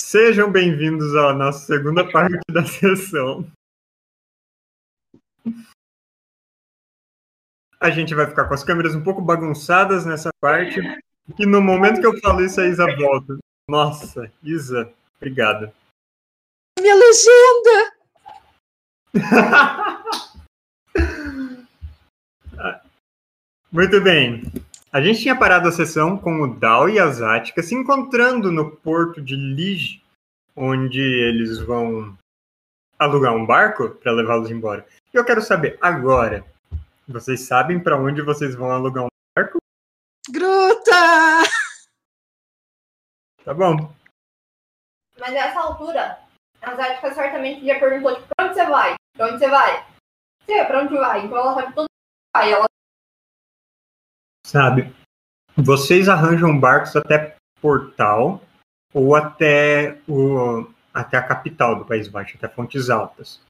Sejam bem-vindos à nossa segunda parte da sessão. A gente vai ficar com as câmeras um pouco bagunçadas nessa parte. E no momento que eu falo isso, a Isa volta. Nossa, Isa, obrigada. Minha legenda! Muito bem. A gente tinha parado a sessão com o Dal e a Zática se encontrando no porto de Lige, onde eles vão alugar um barco para levá-los embora. E eu quero saber agora, vocês sabem para onde vocês vão alugar um barco? Gruta! Tá bom. Mas nessa altura, a Zática certamente já perguntou, tipo, pra onde você vai? Pra onde você vai? Você, pra onde vai? Então ela sabe tudo vai. Ela Sabe? Vocês arranjam barcos até Portal ou até o até a capital do País Baixo, até Fontes Altas.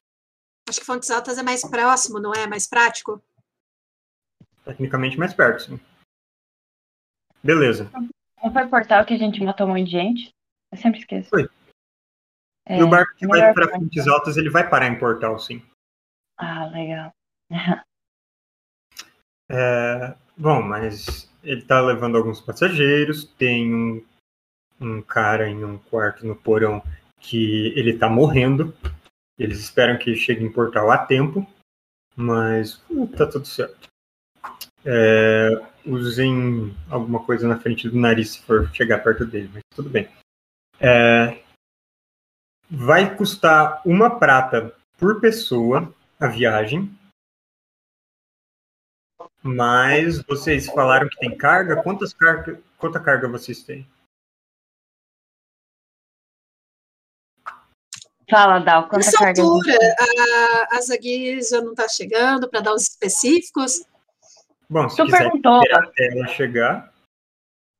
Acho que Fontes Altas é mais próximo, não é? Mais prático? Tecnicamente mais perto, sim. Beleza. Não foi portal que a gente matou um monte de gente? Eu sempre esqueço. Foi. É, e o barco que vai para. Fontes Altas, ele vai parar em Portal, sim. Ah, legal. É, bom, mas ele tá levando alguns passageiros, tem um, um cara em um quarto no porão que ele tá morrendo. Eles esperam que chegue em Portal a tempo, mas uh, tá tudo certo. É, usem alguma coisa na frente do nariz se for chegar perto dele, mas tudo bem. É, vai custar uma prata por pessoa a viagem. Mas vocês falaram que tem carga? Quantas carga, quanta carga vocês têm? Fala, Dal, quanta Nessa carga altura, tem? a, a Zagui já não tá chegando para dar os específicos. Bom, se Tu quiser perguntou. até ela chegar,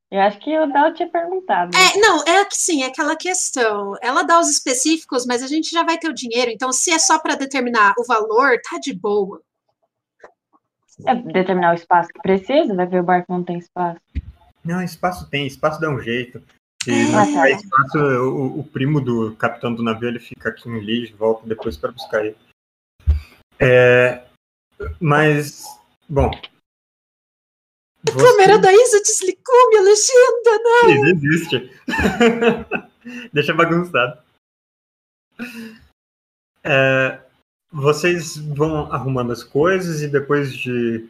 Eu acho que o Dal tinha perguntado. É, não, é que sim, é aquela questão. Ela dá os específicos, mas a gente já vai ter o dinheiro. Então, se é só para determinar o valor, tá de boa. É determinar o espaço que precisa, vai ver o barco não tem espaço. não, espaço tem, espaço dá um jeito. Se não Ah, tá. espaço, o, o primo do capitão do navio ele fica aqui em Lige, volta depois para buscar ele. É, mas, bom. A câmera da Isa desligou minha legenda, não. Isso existe. Deixa bagunçado. É, vocês vão arrumando as coisas e depois de.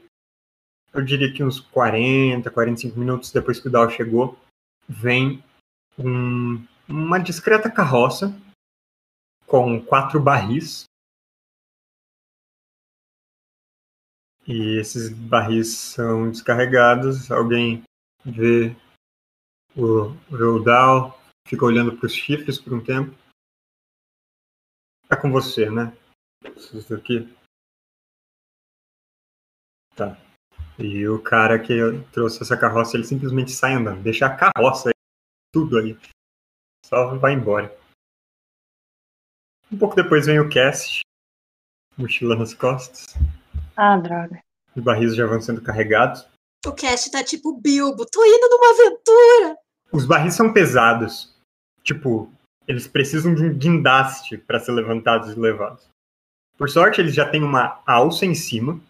Eu diria que uns 40, 45 minutos depois que o Dal chegou, vem um- uma discreta carroça com quatro barris. E esses barris são descarregados. Alguém vê o Rodal, fica olhando para os chifres por um tempo. Tá com você, né? Isso aqui. Tá. E o cara que trouxe essa carroça, ele simplesmente sai andando. Deixa a carroça aí, tudo aí. Só vai embora. Um pouco depois vem o cast, mochila nas costas. Ah, droga. Os barris já vão sendo carregados. O cast tá tipo Bilbo. Tô indo numa aventura. Os barris são pesados. Tipo, eles precisam de um guindaste para ser levantados e levados. Por sorte, eles já têm uma alça em cima,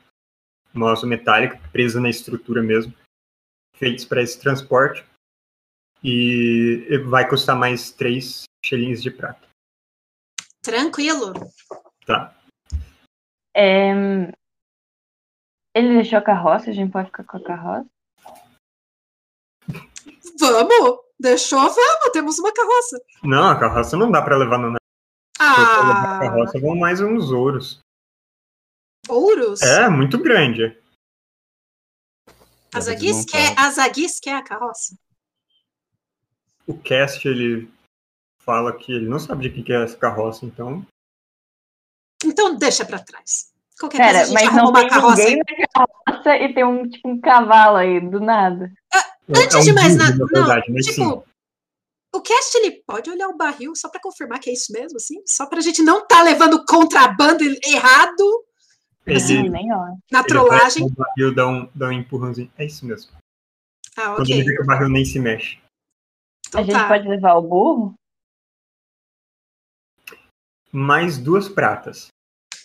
uma alça metálica presa na estrutura mesmo, feitos para esse transporte. E vai custar mais três shillings de prata. Tranquilo. Tá. É, Ele deixou a carroça, a gente pode ficar com a carroça? Vamos. Deixou, vamos. Temos uma carroça. Não, a carroça não dá para levar no Ah, carroça, vão mais uns ouros. ouros. É, muito grande. A Zaguis quer, a Zaguis quer a carroça. O cast, ele fala que ele não sabe de que é essa carroça, então Então deixa pra trás. Qualquer Pera, coisa a gente mas arruma não uma tem carroça. ninguém na carroça e tem um, tipo, um cavalo aí, do nada. Antes é um de mais nada, na verdade, não, mas sim. O cast ele pode olhar o barril só pra confirmar que é isso mesmo, assim, só pra gente não tá levando contrabando errado Ele, Assim, na trollagem. vai no barril, dá um, dá um empurrãozinho. É isso mesmo. Ah, Quando ele ok. vê que o barril nem se mexe. A Então gente tá. pode levar o burro? mais duas pratas.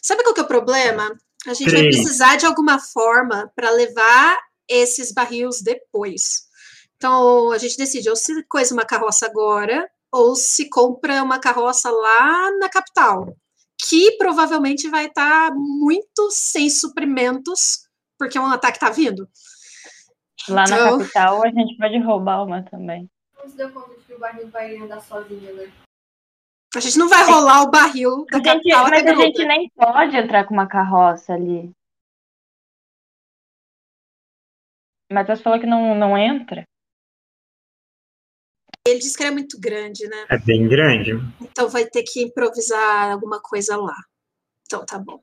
Sabe qual que é o problema? A gente vai Três. precisar de alguma forma para levar esses barris depois. Então, a gente decide ou se coisa uma carroça agora, ou se compra uma carroça lá na capital, que provavelmente vai estar muito sem suprimentos, porque um ataque está vindo. Lá na Então- capital a gente pode roubar uma também. Não se deu conta de que o barril vai andar sozinho, né? A gente não vai rolar o barril da A gente, capital mas até a gente nem pode entrar com uma carroça ali. Matheus falou que não, não entra. Ele disse que era muito grande, né? É bem grande. Então vai ter que improvisar alguma coisa lá. Então tá bom.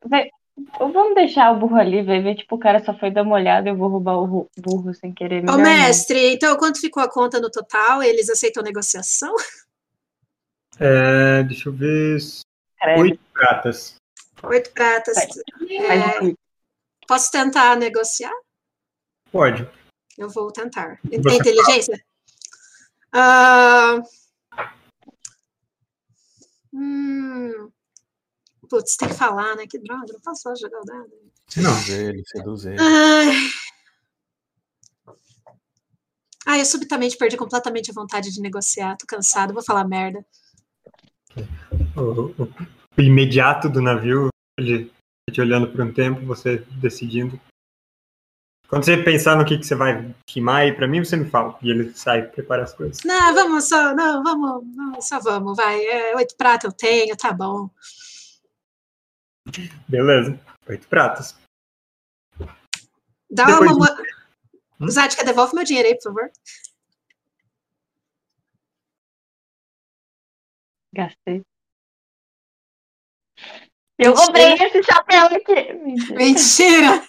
Ou vamos deixar o burro ali, vai ver, tipo, o cara só foi dar uma olhada e eu vou roubar o burro sem querer. Ô, não. mestre, então quanto ficou a conta no total? Eles aceitam negociação? É, deixa eu ver. Crédito, Oito pratas. Oito pratas. É, posso tentar negociar? Pode. Eu vou tentar. Você inteligência? Ah, hum, putz, tem que falar, né? Que droga, não posso só jogar o dado. Não. Seduz ele, seduz ele. Ai. Ai, eu subitamente perdi completamente a vontade de negociar. Tô cansado, vou falar merda. O, o- o imediato do navio, ele te olhando por um tempo, você decidindo. Quando você pensar no que, que você vai queimar aí pra mim, você me fala. E ele sai, prepara as coisas. Não, vamos só, não, vamos, não, só vamos, vai. É, oito pratas eu tenho, tá bom. Beleza. Oito pratas. Dá Depois uma. de- mo- Hum? Zática, devolve meu dinheiro aí, por favor. Gastei. Eu comprei esse chapéu aqui. Mentira.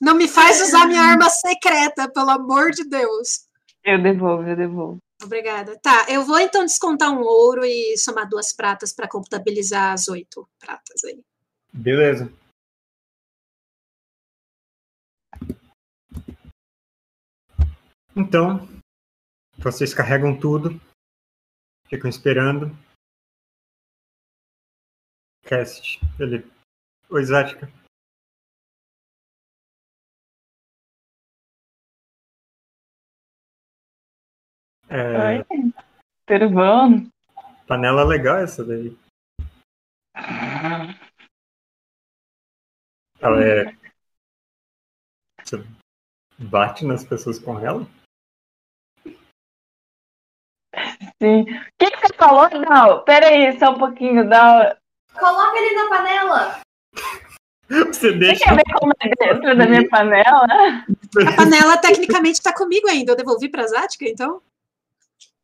Não me faz usar minha arma secreta, pelo amor de Deus. Eu devolvo, eu devolvo. Obrigada. Tá, eu vou então descontar um ouro e somar duas pratas para contabilizar as oito pratas aí. Beleza. Então, vocês carregam tudo, ficam esperando. Cast, ele. Oi, Zática. É, Oi. Tudo bom? panela legal essa daí. Ela é. Você bate nas pessoas com ela? Sim. O que, que você falou? Não, pera aí, só um pouquinho. Dá... Coloca ele na panela! Você Você deixa. quer ver como é dentro da minha panela? A panela tecnicamente está comigo ainda. Eu devolvi para Zática, então?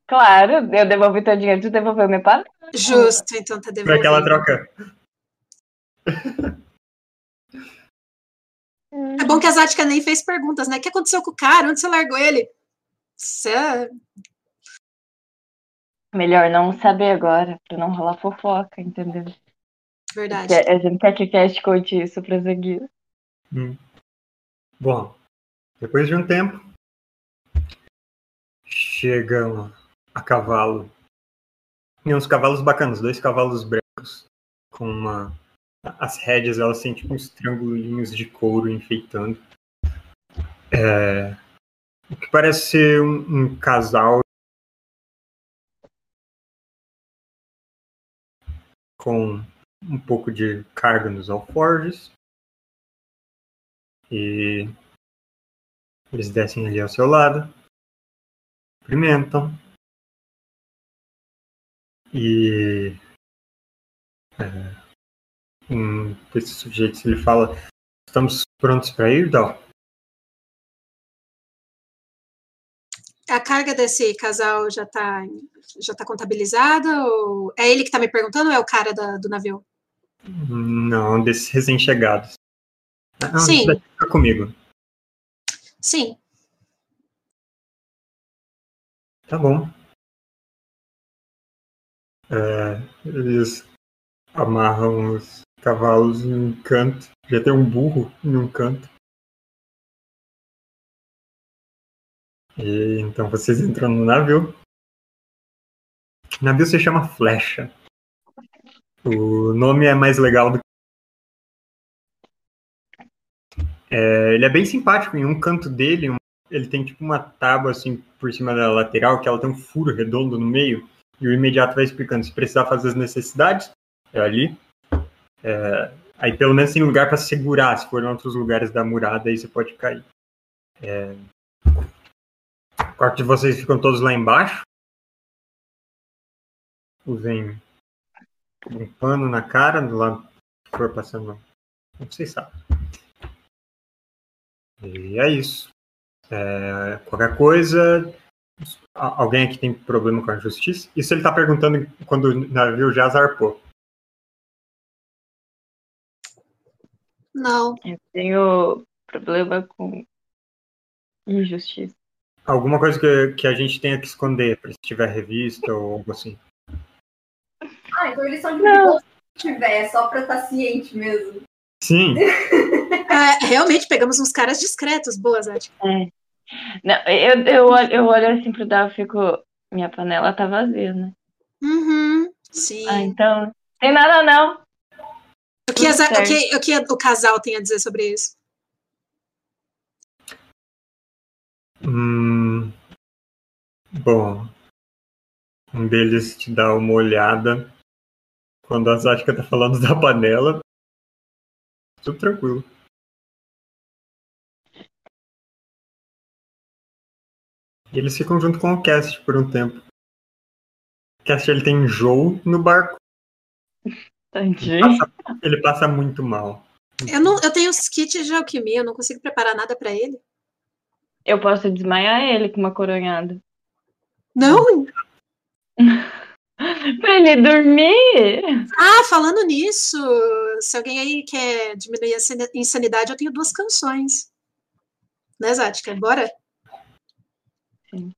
Claro, eu devolvi teu dinheiro, tu devolveu minha panela. Justo, então tá Pra devolvido. aquela troca. É bom que a Zática nem fez perguntas, né? O que aconteceu com o cara? Onde você largou ele? Isso é- Melhor não saber agora, pra não rolar fofoca, entendeu? verdade. Que a gente quer que o cast conte isso pra seguir. Bom, depois de um tempo, chegam a cavalo. E uns cavalos bacanas, dois cavalos brancos, com uma. As rédeas, elas têm tipo uns triangulinhos de couro enfeitando. É, o que parece ser um, um casal com um pouco de carga nos alforjes. E eles descem ali ao seu lado, cumprimentam. E é, um desses sujeitos ele fala: Estamos prontos para ir, Dal? A carga desse casal já tá, já tá contabilizada? Ou é ele que tá me perguntando ou é o cara da- do navio? Não, desses recém-chegados. Ah, Sim. fica comigo. Sim. Tá bom. É, eles amarram os cavalos em um canto. Já tem um burro em um canto. E então vocês entram no navio. O navio se chama Flecha. O nome é mais legal do que. É, ele é bem simpático. Em um canto dele, ele tem tipo uma tábua assim por cima da lateral, que ela tem um furo redondo no meio. E o imediato vai explicando. Se precisar fazer as necessidades, é ali. É, aí pelo menos tem lugar para segurar. Se for em outros lugares da murada, aí você pode cair. É, o quarto de vocês ficam todos lá embaixo. Usem um pano na cara, do lado que for passando. Não vocês sabem. E é isso. É, qualquer coisa. Alguém aqui tem problema com a justiça? Isso ele tá perguntando quando o navio já zarpou. Não. Eu tenho problema com injustiça. Alguma coisa que, que a gente tenha que esconder, se tiver revista ou algo assim. Ah, então eles são de Não. se tiver, só pra estar ciente mesmo. Sim, É, realmente pegamos uns caras discretos, boas, Ed. Não, eu, eu, olho, eu olho assim pro Dal e fico. Minha panela tá vazia, né? Uhum, sim. Ah, então. Tem nada não. o, que as- o, que, o que o casal tem a dizer sobre isso? Hum, bom, um deles te dá uma olhada quando a Zática tá falando da panela. Tudo tranquilo. Eles ficam junto com o Cast por um tempo. O Cast ele tem enjoo no barco, Tadinho. ele passa muito mal. Eu, não, eu tenho os kits de alquimia, eu não consigo preparar nada pra ele. Eu posso desmaiar ele com uma coronhada. Não! Pra ele dormir? Ah, falando nisso, se alguém aí quer diminuir a insani- insanidade, eu tenho duas canções. Né, Zática? Bora? Sim.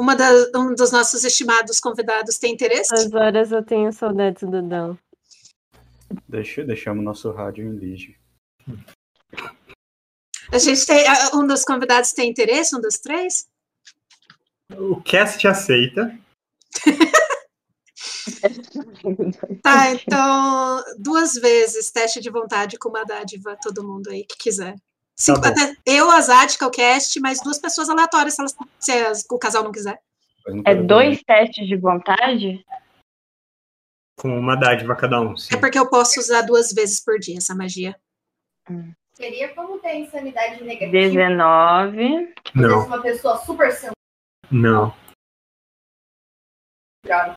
Uma da, um dos nossos estimados convidados tem interesse? Às horas eu tenho saudades do Dão. Deixa, deixamos nosso rádio em lige. A gente tem. Um dos convidados tem interesse, um dos três? O Cast aceita. Tá, então, duas vezes teste de vontade com uma dádiva, todo mundo aí que quiser. Cinco- bom. até eu, a Zática, o cast, mais duas pessoas aleatórias, se, elas- se as- o casal não quiser. Mas não É dois testes de vontade? Com uma dádiva cada um, sim. É porque eu posso usar duas vezes por dia essa magia. Seria como ter insanidade negativa 19. se Não, uma pessoa super não. centrada.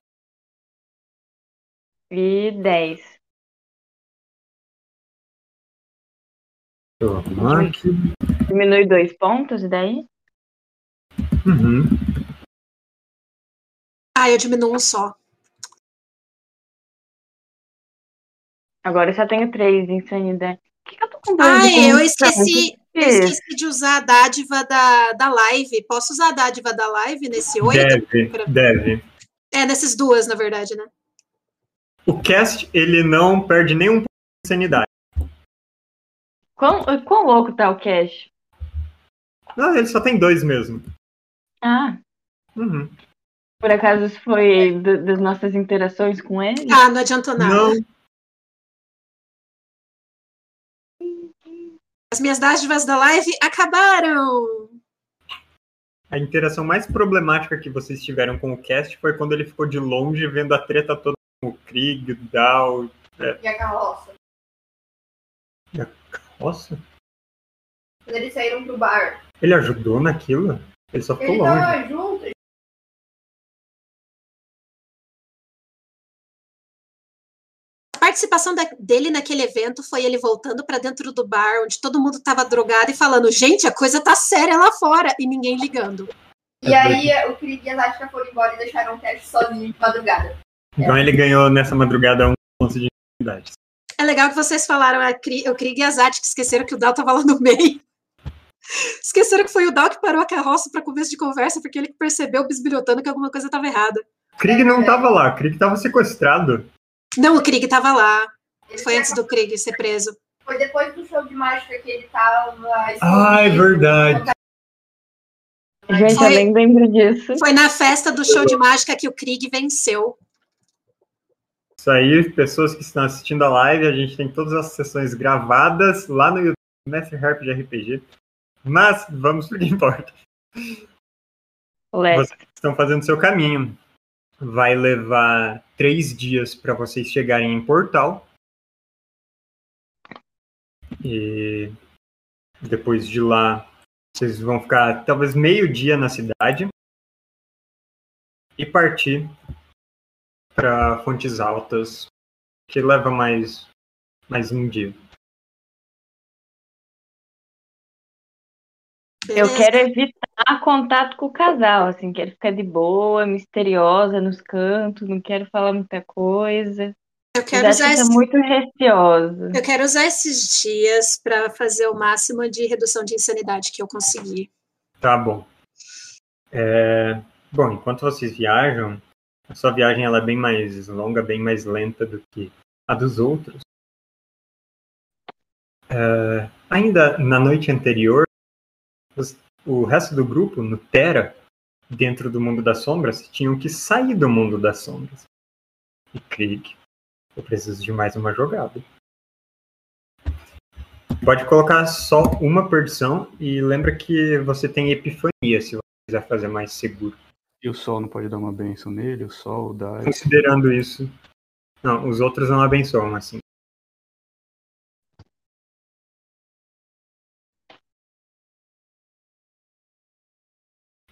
E 10. Diminui dois pontos, e daí? Uhum. Ah, eu diminuo um só. Agora eu só tenho três de insanidade. Por que, que eu tô com dois Ah, eu esqueci, eu esqueci de usar a dádiva da, da live. Posso usar a dádiva da live nesse oito? Deve, Pra- deve. É, nessas duas, na verdade, né? O cast, ele não perde nenhum ponto de sanidade. Quão, quão louco tá o Cash? Não, ele só tem dois mesmo. Ah, Uhum. por acaso isso foi do- das nossas interações com ele? Ah, não adiantou nada. Não, As minhas dádivas da live acabaram. a interação mais problemática que vocês tiveram com o cast foi quando ele ficou de longe vendo a treta toda com o Krieg, o Dal. E a carroça. Nossa, Quando eles saíram pro bar. ele ajudou naquilo? Ele só ficou Ele longe. tava junto. A participação da- dele naquele evento foi ele voltando pra dentro do bar, onde todo mundo tava drogado e falando: gente, a coisa tá séria lá fora, e ninguém ligando. E aí o Krieg e a Zatka foram embora e deixaram o Cash sozinho de madrugada. Então ele ganhou nessa madrugada um ponto de sanidade. É legal que vocês falaram a Kri- o Krieg e a Zat, que esqueceram que o Dal tava lá no meio. Esqueceram que foi o Dal que parou a carroça para começo de conversa, porque ele percebeu bisbilhotando que alguma coisa estava errada. Krieg não tava lá, Krieg tava sequestrado. Não, o Krieg tava lá. Ele Foi antes do Krieg ser preso. Foi depois do show de mágica que ele tava. Ah, é verdade. Gente, Foi- eu nem lembro disso. Foi na festa do show de mágica que o Krieg venceu. Isso aí, pessoas que estão assistindo a live, a gente tem todas as sessões gravadas lá no YouTube, Mestre Harp de RPG. Mas vamos pro que importa. Vocês estão fazendo seu caminho. Vai levar três dias para vocês chegarem em Portal. E depois de lá, vocês vão ficar talvez meio dia na cidade e partir para Fontes Altas, que leva mais mais um dia. Eu quero evitar contato com o casal, assim, quero ficar de boa, misteriosa nos cantos, não quero falar muita coisa. Eu quero usar esse- muito receosa. Eu quero usar esses dias para fazer o máximo de redução de insanidade que eu conseguir. Tá bom. É, Bom, enquanto vocês viajam, a sua viagem ela é bem mais longa, bem mais lenta do que a dos outros. É, Ainda na noite anterior, os- o resto do grupo, no Terra, dentro do mundo das sombras, tinham que sair do mundo das sombras. E Krieg, eu preciso de mais uma jogada. Pode colocar só uma perdição e lembra que você tem epifania se você quiser fazer mais seguro. E o sol não pode dar uma benção nele? O sol dá. Considerando isso. Não, os outros não abençoam assim.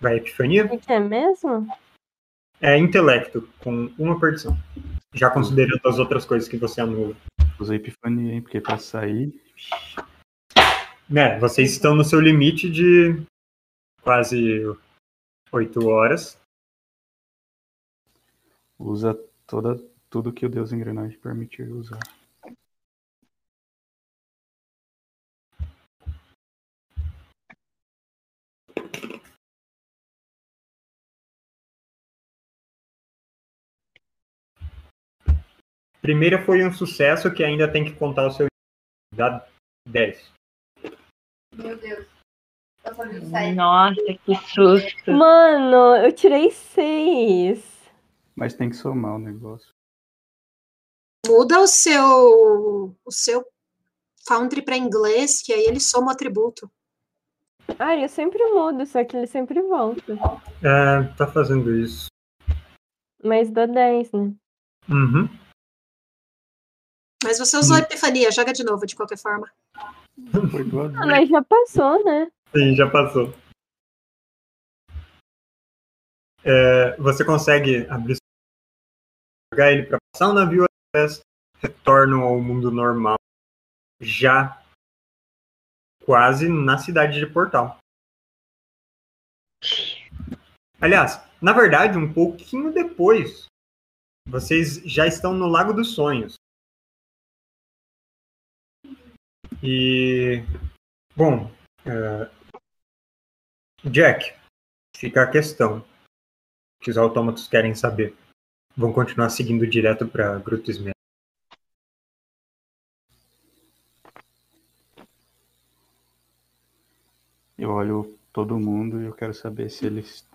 Vai epifania? O que é mesmo? É intelecto, com uma perdição. Já considerando as outras coisas que você anula. Usa epifania, hein? Porque pra sair. Né, vocês estão no seu limite de quase oito horas. Usa toda, tudo que o Deus Engrenagem permitir usar. Primeira foi um sucesso que ainda tem que contar o seu. Dá 10. Meu Deus. Eu. Nossa, que susto. Mano, eu tirei seis. Mas tem que somar o negócio. Muda o seu o seu Foundry para inglês, que aí ele soma o atributo. Ah, eu sempre mudo, só que ele sempre volta. É, tá fazendo isso. Mas dá 10, né? Uhum. Mas você usou a epifania, joga de novo de qualquer forma. Ah, mas já passou, né? Sim, já passou. É, você consegue abrir jogar ele para passar o navio através, retornam ao mundo normal já quase na cidade de Portal. Aliás, na verdade, um pouquinho depois, vocês já estão no Lago dos Sonhos. E bom, é, Jack, fica a questão que os autômatos querem saber. Vão continuar seguindo direto para Gruta Esmeralda. Eu olho todo mundo e eu quero saber se eles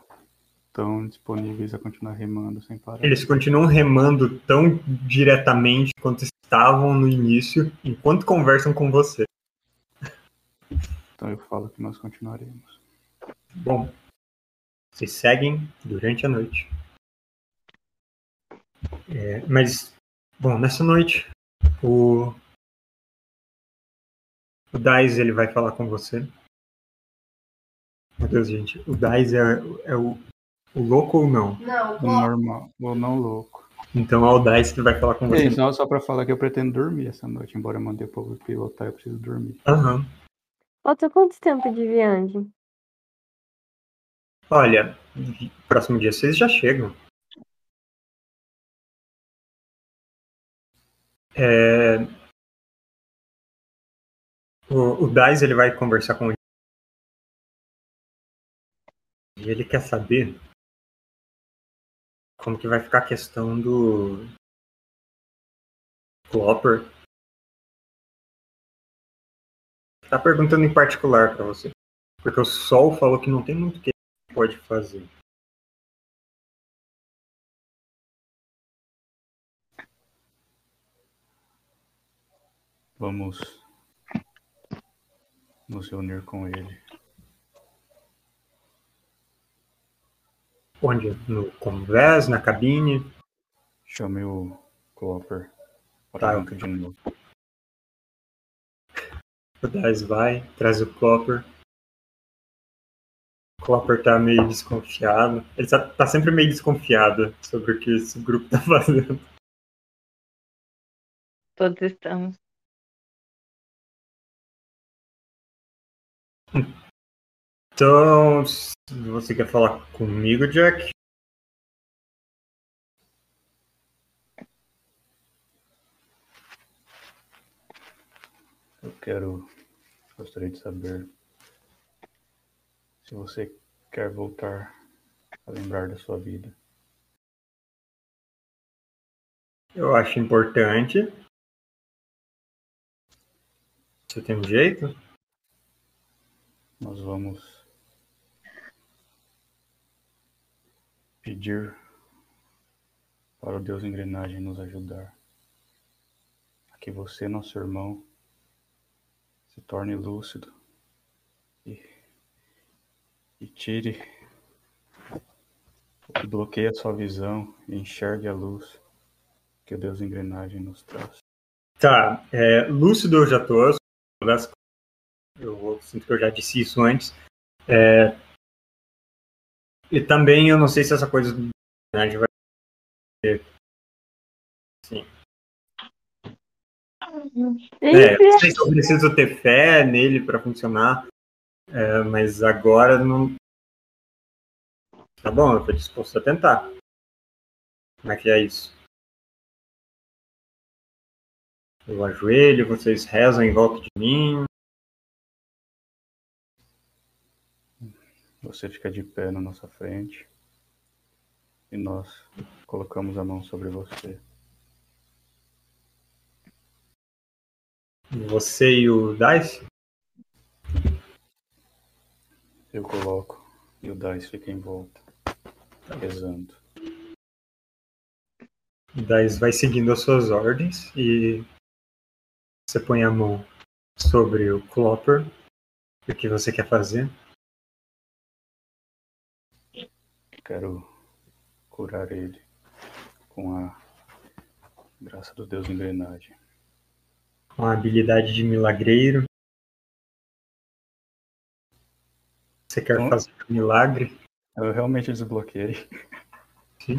estão disponíveis a continuar remando sem parar. Eles continuam remando tão diretamente quanto estavam no início, enquanto conversam com você. Então eu falo que nós continuaremos. Bom, vocês seguem durante a noite. É, mas, bom, nessa noite, o, o Dais ele vai falar com você. Meu Deus, gente, o Dais é, é o, o louco ou não? Não, O normal, ou não louco. Então é o Dais que vai falar com você. isso, não, só pra falar que eu pretendo dormir essa noite, embora eu mandei o povo pilotar, eu preciso dormir. Aham. Falta quanto tempo de viagem? Olha, próximo dia vocês já chegam. É, O, o ele vai conversar com ele. E ele quer saber como que vai ficar a questão do Clopper. Tá perguntando em particular pra você. Porque o Sol falou que não tem muito que pode fazer? Vamos nos reunir com ele. Onde? No convés, na cabine? Chame o Clopper Tá. dentro de novo. O Daz vai, traz o Clopper. O Clopper tá meio desconfiado. Ele tá, tá sempre meio desconfiado sobre o que esse grupo tá fazendo. Todos estamos. Então, você quer falar comigo, Jack? Eu quero. Gostaria de saber se você quer voltar a lembrar da sua vida. Eu acho importante. Você tem um jeito? Nós vamos pedir para o Deus Engrenagem nos ajudar. A que você, nosso irmão, se torne lúcido e, e tire o que a sua visão e enxergue a luz que o Deus Engrenagem nos traz. Tá, é, lúcido eu já tô. das- Eu sinto que eu já disse isso antes. É, e também eu não sei se essa coisa do gente vai É, eu não sei se eu preciso ter fé nele para funcionar, é, mas agora não. Tá bom, eu tô disposto a tentar. Como é que é isso? Eu ajoelho, vocês rezam em volta de mim. Você fica de pé na nossa frente e nós colocamos a mão sobre você. Você e o Dice? Eu coloco e o Dice fica em volta, rezando. O Dice vai seguindo as suas ordens e você põe a mão sobre o Clopper. O que você quer fazer? Quero curar ele com a graça do Deus Engrenagem. Com a habilidade de milagreiro. Você quer Hum? fazer um milagre? Eu realmente desbloqueei. Sim.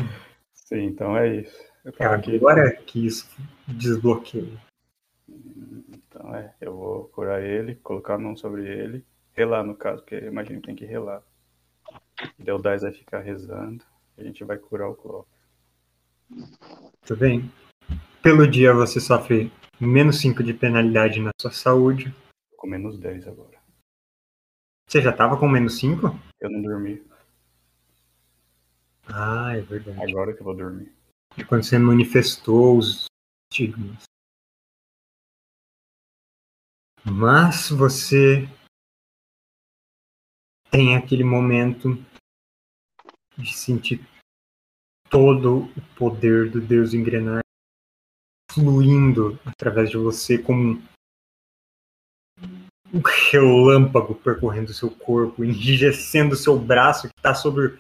Sim, então é isso. É tava aqui. agora que isso desbloqueia. Então é, eu vou curar ele, colocar a mão sobre ele, relar no caso, porque imagino que tem que relar. O Dais vai ficar rezando, a gente vai curar o Cló. Tudo bem? Pelo dia você sofre menos 5 de penalidade na sua saúde. Tô com menos 10 agora. Você já tava com menos 5? Eu não dormi, Ah, é verdade. agora que eu vou dormir. É quando você manifestou os estigmas. Mas você tem aquele momento de sentir todo o poder do Deus engrenar fluindo através de você como um relâmpago percorrendo seu corpo, enrijecendo seu braço que está sobre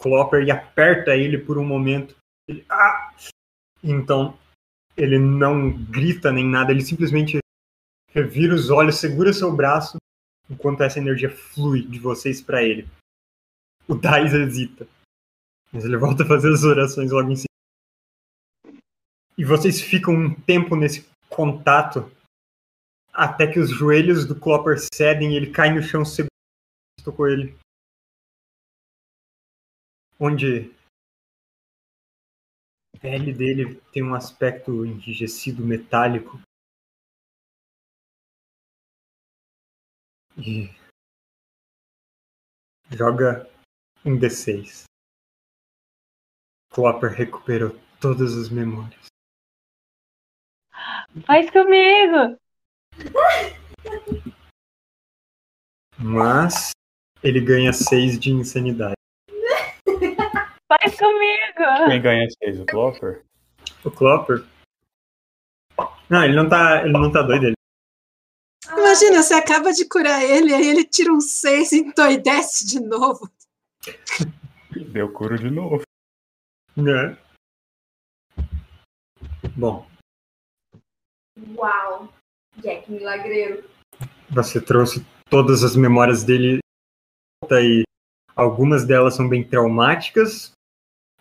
Clopper e aperta ele por um momento. Ele, ah! Então, ele não grita nem nada, ele simplesmente revira os olhos, segura seu braço, enquanto essa energia flui de vocês para ele. O Dais hesita, mas ele volta a fazer as orações logo em seguida. E vocês ficam um tempo nesse contato até que os joelhos do Clopper cedem e ele cai no chão seguro. Tocou ele. Onde a pele dele tem um aspecto enrijecido metálico. E joga um D6. Clopper recuperou todas as memórias. Faz comigo! Mas ele ganha 6 de insanidade. Faz comigo! Quem ganha seis? O Clopper? O Clopper. Não, ele não tá. Ele não tá doido. Ele... Imagina, você acaba de curar ele, aí ele tira um 6 e endoidece de novo. Deu curo de novo. Né? Bom, Uau. Jack Milagreiro. você trouxe todas as memórias dele e algumas delas são bem traumáticas.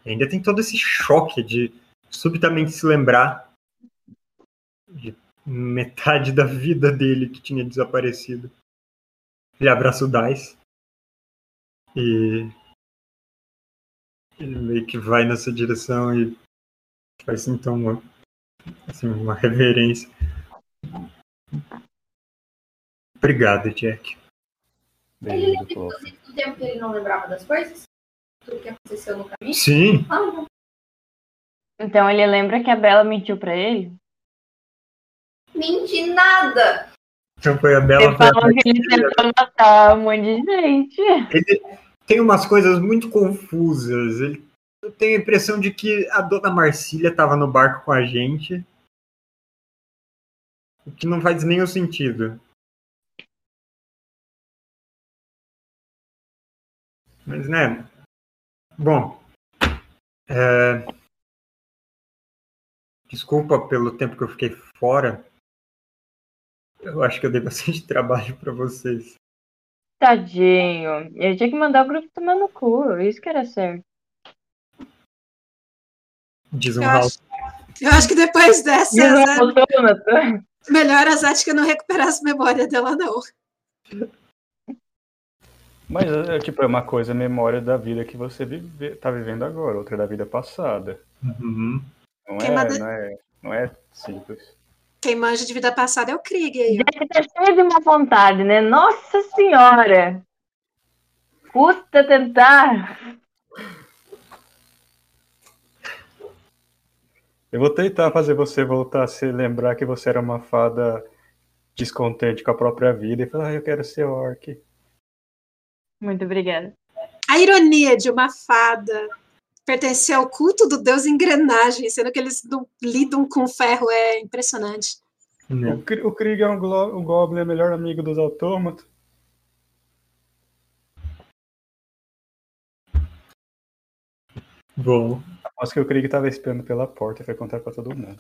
E ainda tem todo esse choque de subitamente se lembrar de metade da vida dele que tinha desaparecido. Ele abraça o Dice e ele meio que vai nessa direção e faz então uma, assim, uma reverência. Obrigado, Jack. Ele lembra, inclusive, do tempo que ele não lembrava das coisas? Tudo que aconteceu no caminho? Sim, Ah. Então ele lembra que a Bela mentiu pra ele? Menti nada! então foi a Bela. Ele falou que ele tentou matar um monte de gente. Ele tem umas coisas muito confusas. Ele, eu tenho a impressão de que a dona Marcília estava no barco com a gente. O que não faz nenhum sentido. Mas, né? Bom. é, Desculpa pelo tempo que eu fiquei fora. Eu acho que eu dei bastante trabalho para vocês. Tadinho. Ele tinha que mandar o grupo tomar no cu. Isso que era certo. Diz um Eu acho, eu acho que depois dessa, Jonathan. melhor a Zatka não recuperar as memórias dela, não. Mas é tipo, é uma coisa memória da vida que você vive, tá vivendo agora, outra da vida passada. Uhum. Não é, manda- não é, não é simples. Quem manja de vida passada é o Krieg aí. ó. Deve ter cheio de má vontade, né? Nossa senhora! Custa tentar. Eu vou tentar fazer você voltar a se lembrar que você era uma fada descontente com a própria vida e falar, ah, eu quero ser orc. Muito obrigada. A ironia de uma fada pertencer ao culto do deus engrenagem, sendo que eles não lidam com ferro, é impressionante. Né? O, o Krieg é um, um Goblin, é o melhor amigo dos autômatos. Bom, Aposto que o Krieg tava espiando pela porta e foi contar pra todo mundo.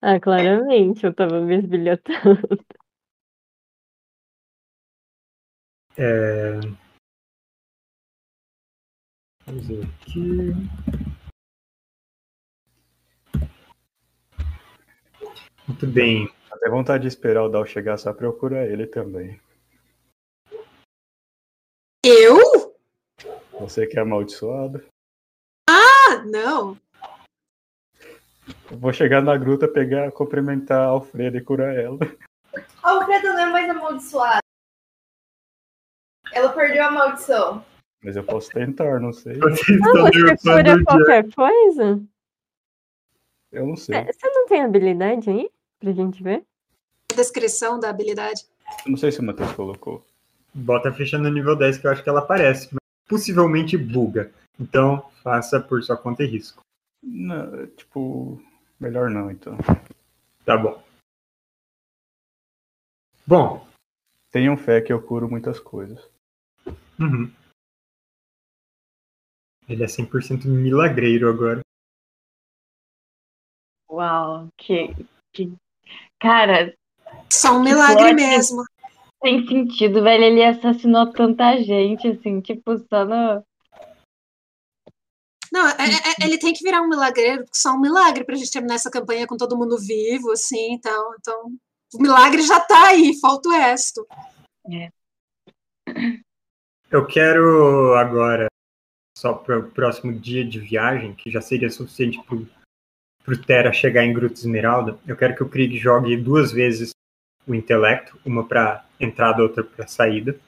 Ah, claramente, eu tava me esbilhotando. é... Vamos ver aqui. Muito bem. Até vontade de esperar o Dal chegar só pra eu curar ele também. Eu? Você que é amaldiçoado. Ah, não. Eu vou chegar na gruta, pegar, cumprimentar a Alfredo e curar ela. A Alfreda não é mais amaldiçoada. Ela perdeu a maldição. Mas eu posso tentar, não sei. Vocês Ah, você cura qualquer coisa? Eu não sei. É, Você não tem habilidade aí? Pra gente ver? Descrição da habilidade. Eu não sei se o Matheus colocou. Bota a ficha no nível 10 que eu acho que ela aparece. Mas possivelmente buga. Então, faça por sua conta e risco. Não, tipo, melhor não, então. Tá bom. Bom, Tenham fé que eu curo muitas coisas. uhum. Ele é 100% milagreiro agora. Uau, que, que... Cara, Só um milagre mesmo. tem sentido, velho. Ele assassinou tanta gente, assim, tipo, só no. Não, é- é- ele tem que virar um milagreiro, porque só um milagre pra gente terminar essa campanha com todo mundo vivo, assim, então. Então, o milagre já tá aí, falta o resto. Eu quero agora, só para o próximo dia de viagem, que já seria suficiente para o Terra chegar em Gruta Esmeralda, eu quero que o Krieg jogue duas vezes o intelecto, uma para entrada, outra para saída.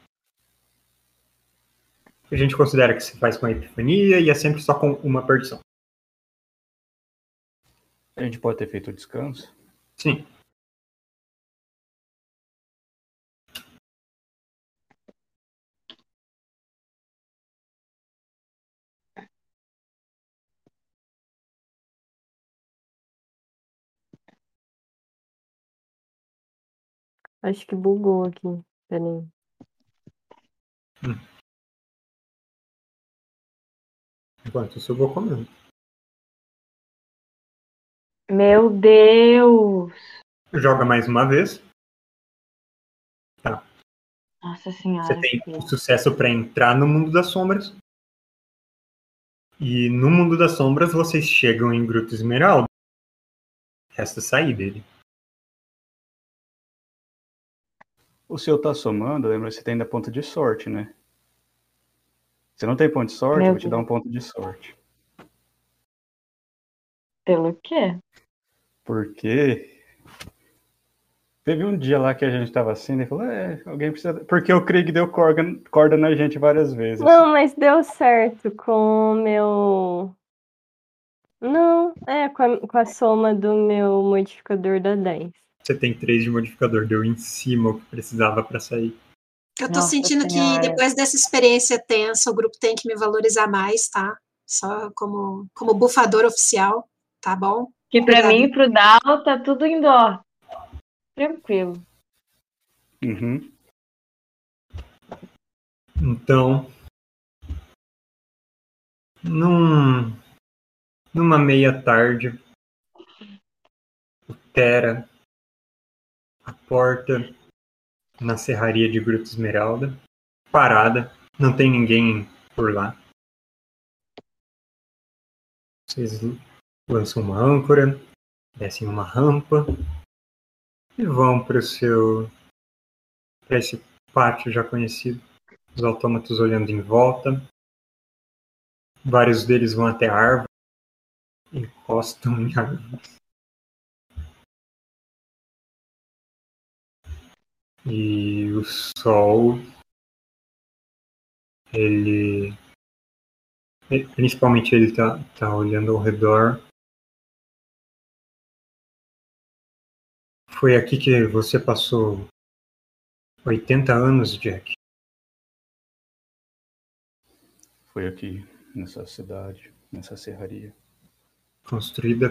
A gente considera que se faz com a epifania e é sempre só com uma perdição. A gente pode ter feito o descanso? Sim. Acho que bugou aqui. Peraí. Enquanto isso, eu vou comendo. Meu Deus! Joga mais uma vez. Nossa senhora. Você tem o sucesso para entrar no mundo das sombras. E no mundo das sombras, vocês chegam em Gruta Esmeralda. Resta sair dele. O seu tá somando, lembra você tem ainda ponto de sorte, né? Você não tem ponto de sorte, Meu eu vou te dar um ponto de sorte. Pelo quê? Porque teve um dia lá que a gente tava assim, e falou, é, alguém precisa. Porque o Krieg deu corda, corda na gente várias vezes. Não, mas deu certo com o meu. Não, é, com a, com a soma do meu modificador da 10. Você tem três de modificador. Deu em cima o que precisava para sair. Eu tô Nossa sentindo Senhora. que depois dessa experiência tensa, o grupo tem que me valorizar mais, tá? Só como, como bufador oficial, tá bom? Que pra Obrigada. mim e pro Dal tá tudo indo, ó. Tranquilo. Uhum. Então, num, numa meia tarde, o Tera, porta na serraria de Gruta Esmeralda, parada, não tem ninguém por lá. Vocês lançam uma âncora, descem uma rampa e vão para o seu para esse pátio já conhecido os autômatos olhando em volta. Vários deles vão até a árvore, encostam em árvores. E o sol, ele. Principalmente ele tá, tá olhando ao redor. Foi aqui que você passou 80 anos, Jack. Foi aqui, nessa cidade, nessa serraria. construída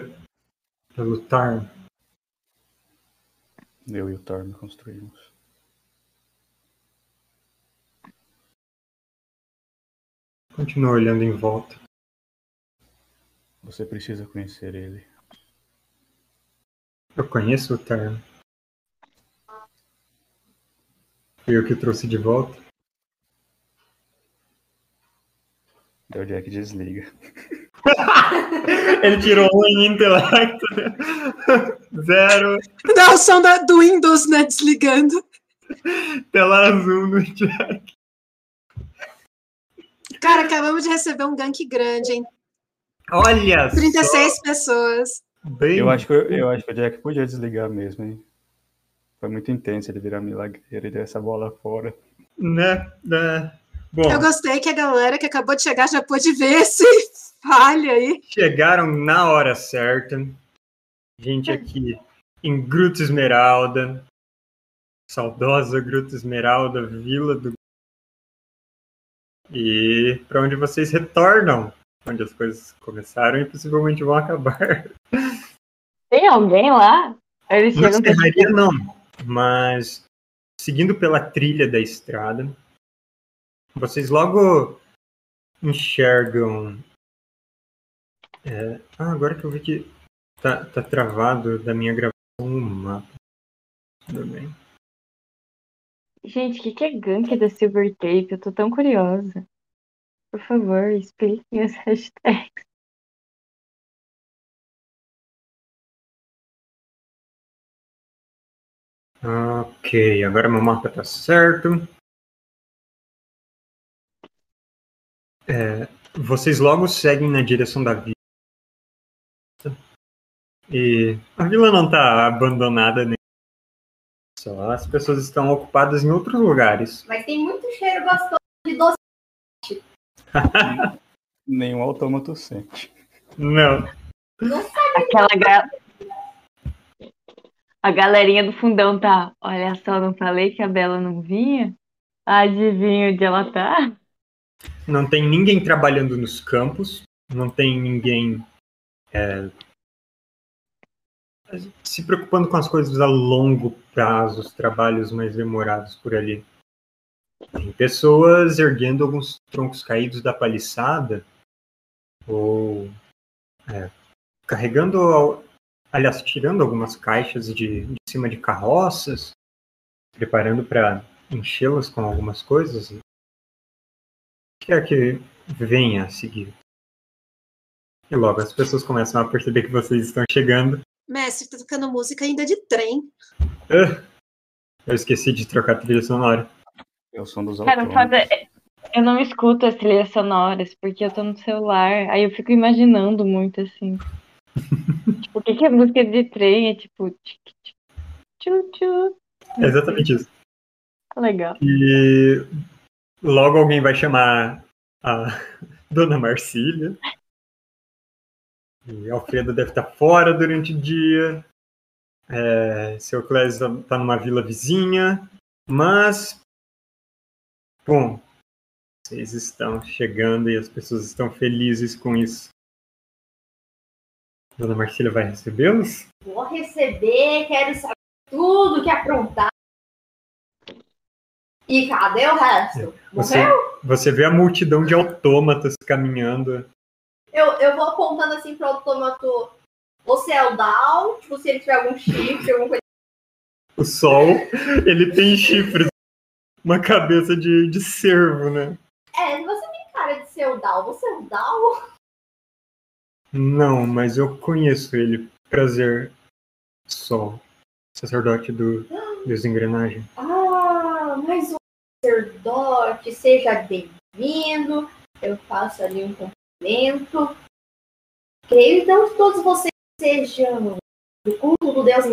pelo Tarn. Eu e o Tarm construímos. Continua olhando em volta. Você precisa conhecer ele. Eu conheço o Tarn. Fui eu que trouxe de volta. Daí o Jack desliga. Ele tirou um em intelecto. Zero. Dá o som da- do Windows, né? Desligando. Tela azul no Jack. Cara, acabamos de receber um gank grande, hein? Olha 36 pessoas. só. Bem, Eu acho, que, eu, eu acho que o Jack podia desligar mesmo, hein? Foi muito intenso ele virar milagreiro e dar essa bola fora. né? né. Bom, Eu gostei que a galera que acabou de chegar já pôde ver esse falha aí. chegaram na hora certa. Gente aqui em Gruta Esmeralda. Saudosa Gruta Esmeralda, Vila do. E para onde vocês retornam? Onde as coisas começaram e possivelmente vão acabar. Tem alguém lá? Eles pra serraria não, mas seguindo pela trilha da estrada, vocês logo enxergam. é, Ah, agora que eu vi que tá, tá travado da minha gravação o mapa. Tudo bem. Gente, o que, que é gank da Silver Tape? Eu tô tão curiosa. Por favor, expliquem as hashtags. Ok, agora meu mapa tá certo. É, vocês logo seguem na direção da vila. E a vila não tá abandonada nem. Só as pessoas estão ocupadas em outros lugares. Mas tem muito cheiro gostoso de doce. Nenhum autômato sente. Não. Aquela ga... A galerinha do fundão tá. Olha só, não falei que a Bela não vinha? Adivinha onde ela tá? Não tem ninguém trabalhando nos campos. Não tem ninguém é, se preocupando com as coisas a longo prazo, os trabalhos mais demorados por ali. Tem pessoas erguendo alguns troncos caídos da paliçada, ou é, carregando, aliás, tirando algumas caixas de, de cima de carroças, preparando para enchê-las com algumas coisas. Quer que venha a seguir. E logo as pessoas começam a perceber que vocês estão chegando. Mestre, tá tocando música ainda de trem. Eu esqueci de trocar a trilha sonora. É o som dos Cara, foda é- eu não escuto as trilhas sonoras porque eu tô no celular. Aí eu fico imaginando muito assim. tipo, o que, que é música de trem? É tipo. tchu, tchu. É exatamente isso. Legal. E logo alguém vai chamar a Dona Marcília. E Alfredo deve estar fora durante o dia. É, seu Clésio está numa vila vizinha. Mas, bom, vocês estão chegando e as pessoas estão felizes com isso. Dona Marcília vai recebê-los? Vou receber, quero saber tudo que aprontar. E cadê o resto? Você, Morreu? você vê a multidão de autômatas caminhando. Eu, eu vou apontando assim pro autômato. Você é o Down? Tipo, se ele tiver algum chifre, alguma coisa. O sol, ele tem chifres. Uma cabeça de, de cervo, né? É, você tem cara de ser o Down. Você é o Down? Não, mas eu conheço ele. Prazer, Sol. Sacerdote do Deus Engrenagem. Ah, mais um sacerdote. Seja bem-vindo. Eu faço ali um cumprimento. Creio então que todos vocês sejam do culto do Deus.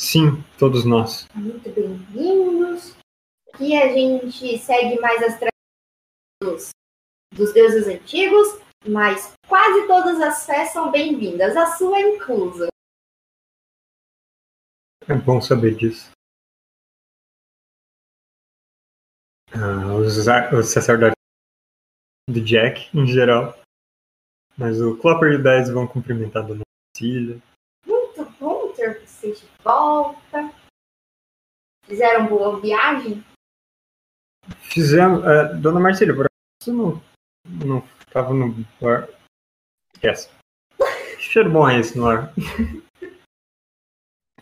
Sim, todos nós. Muito bem-vindos. Aqui a gente segue mais as tradições dos, deuses antigos, mas quase todas as fés são bem-vindas, a sua inclusa. É bom saber disso. Ah, os, os sacerdotes do Jack, em geral. Mas o Clopper e o Dez vão cumprimentar a Dona Cecília. Muito bom ter vocês de volta. Fizeram boa viagem? Fizemos. eh, Dona Marcília, por acaso você não, não estava no bar? Esquece. Que cheiro bom é esse no ar?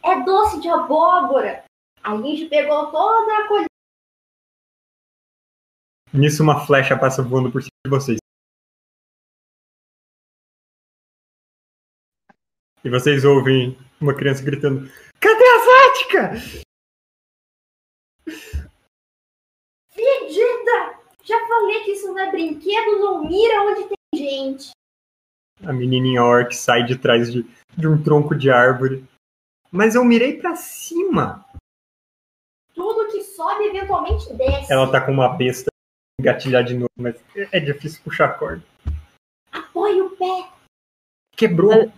É doce de abóbora. A gente pegou toda a colheita. Nisso uma flecha passa voando por cima vocês. E vocês ouvem uma criança gritando: Cadê a Zática? Fedida! Já falei que isso não é brinquedo, não mira onde tem gente. A menininha orc sai de trás de, de um tronco de árvore. Mas eu mirei pra cima. Tudo que sobe eventualmente desce. Ela tá com uma besta engatilhar de novo, mas é difícil puxar a corda. Apoie o pé. Quebrou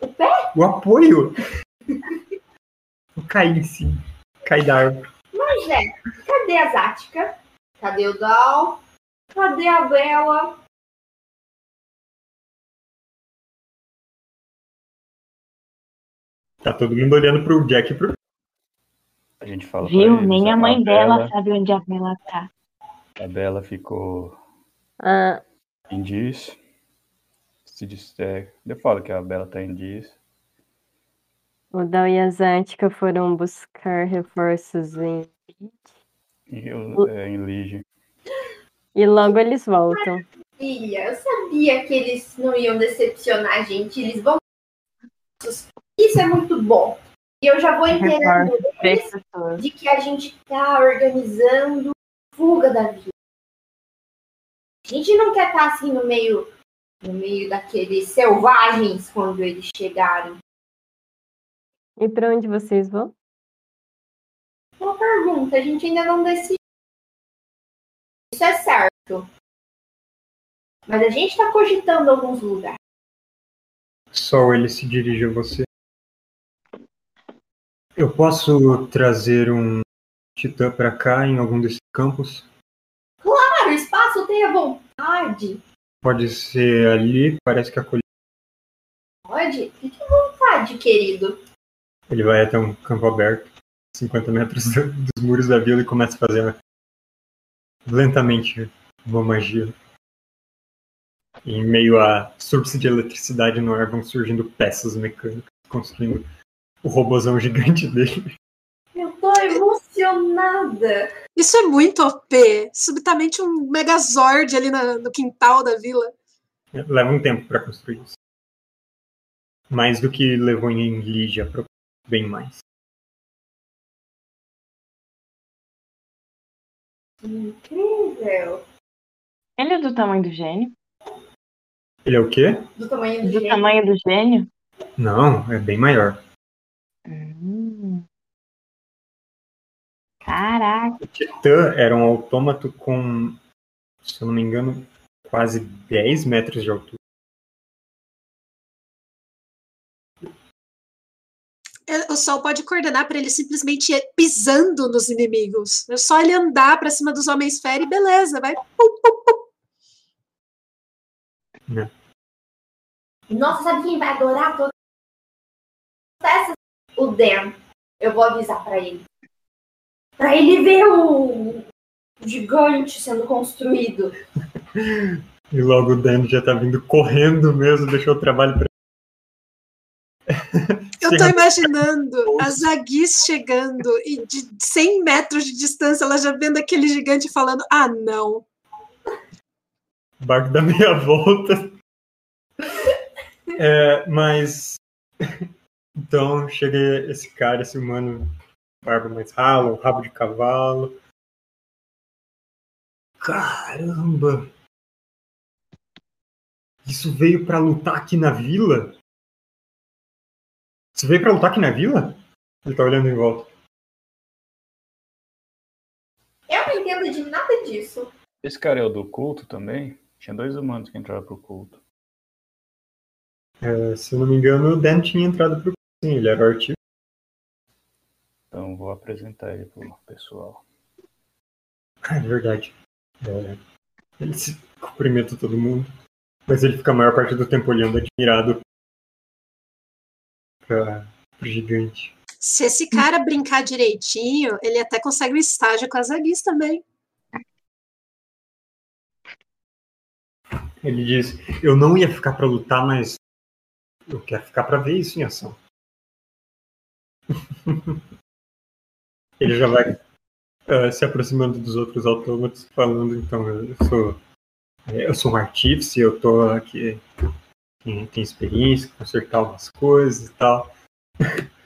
O pé? o apoio. Eu caí em cima. Caí da árvore. Mas é, cadê a Zática? Cadê o Dal? Cadê a Bela? Tá todo mundo olhando pro Jack e pro. A gente fala Viu? Nem a mãe dela sabe onde a Bela tá. A Bela ficou Ah, em Diz. Se disser. Eu falo que a Bela tá em Diz. o Dal e a Zática foram buscar reforços em. E eu, é, em Lige. E logo eles voltam. Filha, eu sabia que eles não iam decepcionar a gente. Eles vão. Isso é muito bom. E eu já vou inteirando de que a gente tá organizando fuga da vida. A gente não quer estar assim no meio no meio daqueles selvagens quando eles chegarem. E pra onde vocês vão? Uma pergunta, a gente ainda não decidiu. Isso é certo. Mas a gente tá cogitando alguns lugares. Sol ele se dirige a você. Eu posso trazer um titã pra cá em algum desses campos? Claro, espaço tem a vontade. Pode ser ali, parece que a colheita. vontade? Fique à vontade, querido. Ele vai até um campo aberto, 50 metros do- dos muros da vila e começa a fazer lentamente uma magia. Em meio a surtos de eletricidade no ar vão surgindo peças mecânicas, construindo o robozão gigante dele. Isso é muito OP. Subitamente um Megazord ali na- no quintal da vila. Leva um tempo para construir isso. Mais do que levou em Lígia, bem mais. Incrível. Ele é do tamanho do gênio? Ele é o quê? Do tamanho do Do gênio. tamanho do gênio? Não, é bem maior. Hum. Caraca. O Titã era um autômato com, se eu não me engano, quase 10 metros de altura. É, O Sol pode coordenar para ele simplesmente ir pisando nos inimigos. É só ele andar para cima dos homens fera e beleza, vai. pum, pum, pum. Nossa, sabe quem vai adorar essas? O Dan. Eu vou avisar pra ele. Pra ele ver o o gigante sendo construído. E logo o Dan já tá vindo correndo mesmo, deixou o trabalho pra Eu tô imaginando a Zaguis chegando e de 100 metros de distância ela já vendo aquele gigante falando: Ah, não. o barco da meia volta. É, mas. Então chega esse cara, esse humano, barba mais rala, um rabo de cavalo. Caramba! Isso veio pra lutar aqui na vila? Isso veio pra lutar aqui na vila? Ele tá olhando em volta. Eu não entendo de nada disso. Esse cara é o do culto também? Tinha dois humanos que entraram pro culto. É, se eu não me engano, o Dan tinha entrado pro. Sim, ele era o artista. Então vou apresentar ele pro pessoal. Ah, é verdade. É, ele se cumprimenta todo mundo, mas ele fica a maior parte do tempo olhando admirado pra, pro gigante. Se esse cara brincar direitinho, ele até consegue um estágio com a Zaguis também. Ele diz: Eu não ia ficar pra lutar, mas eu quero ficar pra ver isso em ação. ele já vai ah, se aproximando dos outros autômatos, falando: Então, eu sou, eu sou um artífice, eu tô aqui, tem, tem experiência, consertar umas coisas e tal.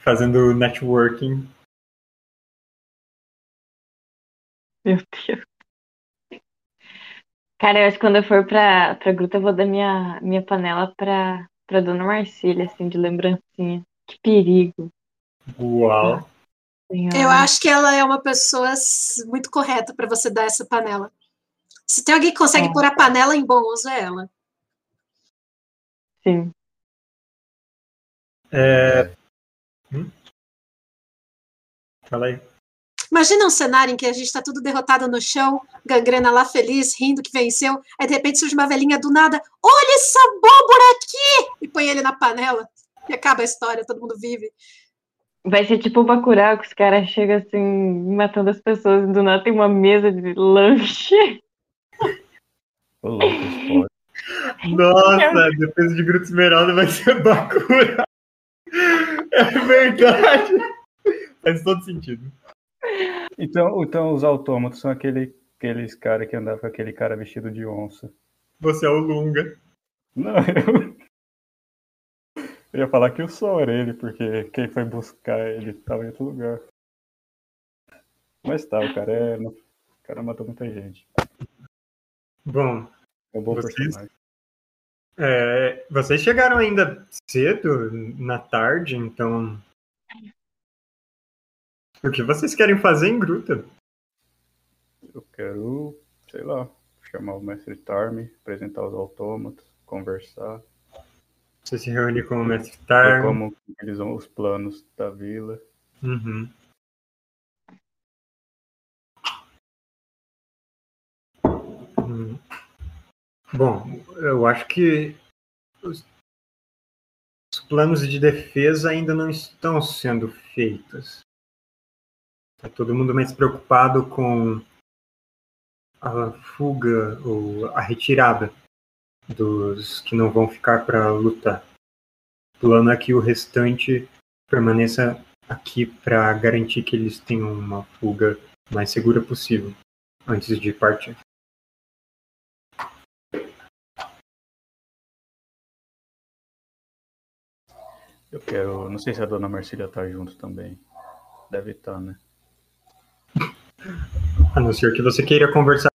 Fazendo networking. Meu Deus. Cara, eu acho que quando eu for pra, pra gruta, eu vou dar minha, minha panela pra, pra dona Marcília, assim, de lembrancinha. Que perigo. Uau! Eu acho que ela é uma pessoa muito correta para você dar essa panela. Se tem alguém que consegue É. pôr a panela em bom uso, é ela. Sim. É... Hum? Fala aí. Imagina um cenário em que a gente tá tudo derrotado no chão, gangrena lá feliz, rindo que venceu, aí de repente surge uma velhinha do nada, olha essa abóbora aqui! E põe ele na panela. E acaba a história, todo mundo vive. Vai ser tipo o Bacurau, que os caras chegam assim, matando as pessoas, e do nada tem uma mesa de lanche. Ô, louco. Nossa, defesa de Gruta Esmeralda vai ser Bakura. É verdade. Faz todo sentido. Então, então os autômatos são aquele, aqueles caras que andavam com aquele cara vestido de onça. Você é o Lunga. Não, eu... eu ia falar que o sol era ele, porque quem foi buscar ele estava em outro lugar. Mas tá, o cara é. O cara matou muita gente. Bom, É um bom Vocês? é, vocês chegaram ainda cedo, na tarde, então. O que vocês querem fazer em Gruta? Eu quero, sei lá, chamar o mestre Tarme, apresentar os autômatos, conversar, Você se reúne com o Mestre Tar. como eles vão os planos da vila. Uhum. Hum. Bom, eu acho que os, os planos de defesa ainda não estão sendo feitos. Está todo mundo mais preocupado com a fuga ou a retirada dos que não vão ficar para lutar. O plano é que o restante permaneça aqui para garantir que eles tenham uma fuga mais segura possível antes de partir. Eu quero. Não sei se a dona Marcília tá junto também. Deve estar, né? A não ser que você queira conversar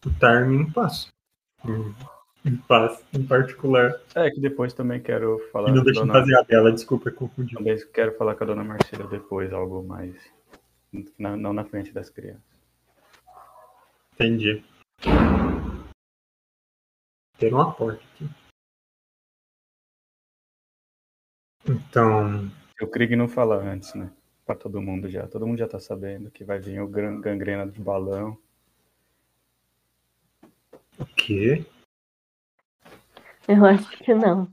com o Tarmin paz. Em- paz, em particular. É que depois também quero falar E não deixa dona. fazer a dela, desculpa, confundi. Também quero falar com a dona Marcília depois, algo mais. na- não na frente das crianças. Entendi. Tem uma porta aqui. Então, Eu creio que não falar antes, né? Pra todo mundo já. Todo mundo já tá sabendo que vai vir o gangrena de balão. o quê? Eu acho que não.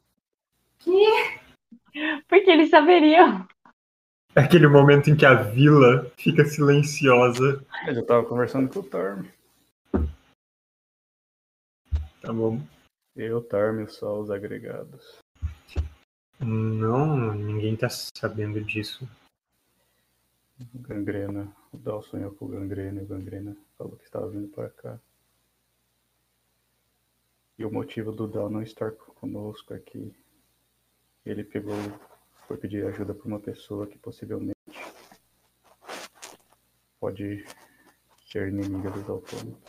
Porque eles saberiam. É aquele momento em que a vila fica silenciosa. Eu já tava conversando com o Torm. Tá bom. Eu, Torm só os agregados. Não, ninguém tá sabendo disso. Gangrena. O Dal sonhou com o gangrena e o gangrena falou que estava vindo para cá. E o motivo do Dal não estar conosco é que ele pegou, foi pedir ajuda para uma pessoa que possivelmente pode ser inimiga dos autônomos.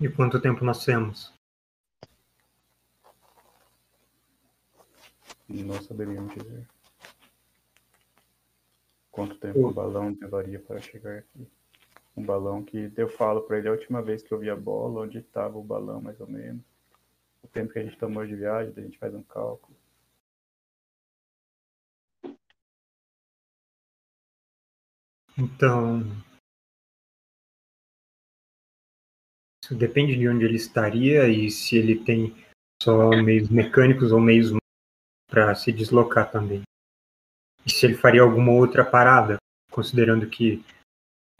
E quanto tempo nós temos? Não saberíamos dizer. Quanto tempo o balão levaria para chegar aqui? Um balão que eu falo para ele a última vez que eu vi a bola, onde estava o balão mais ou menos. O tempo que a gente tomou de viagem, a gente faz um cálculo. Então. Isso depende de onde ele estaria e se ele tem só meios mecânicos ou meios para se deslocar também. E se ele faria alguma outra parada, considerando que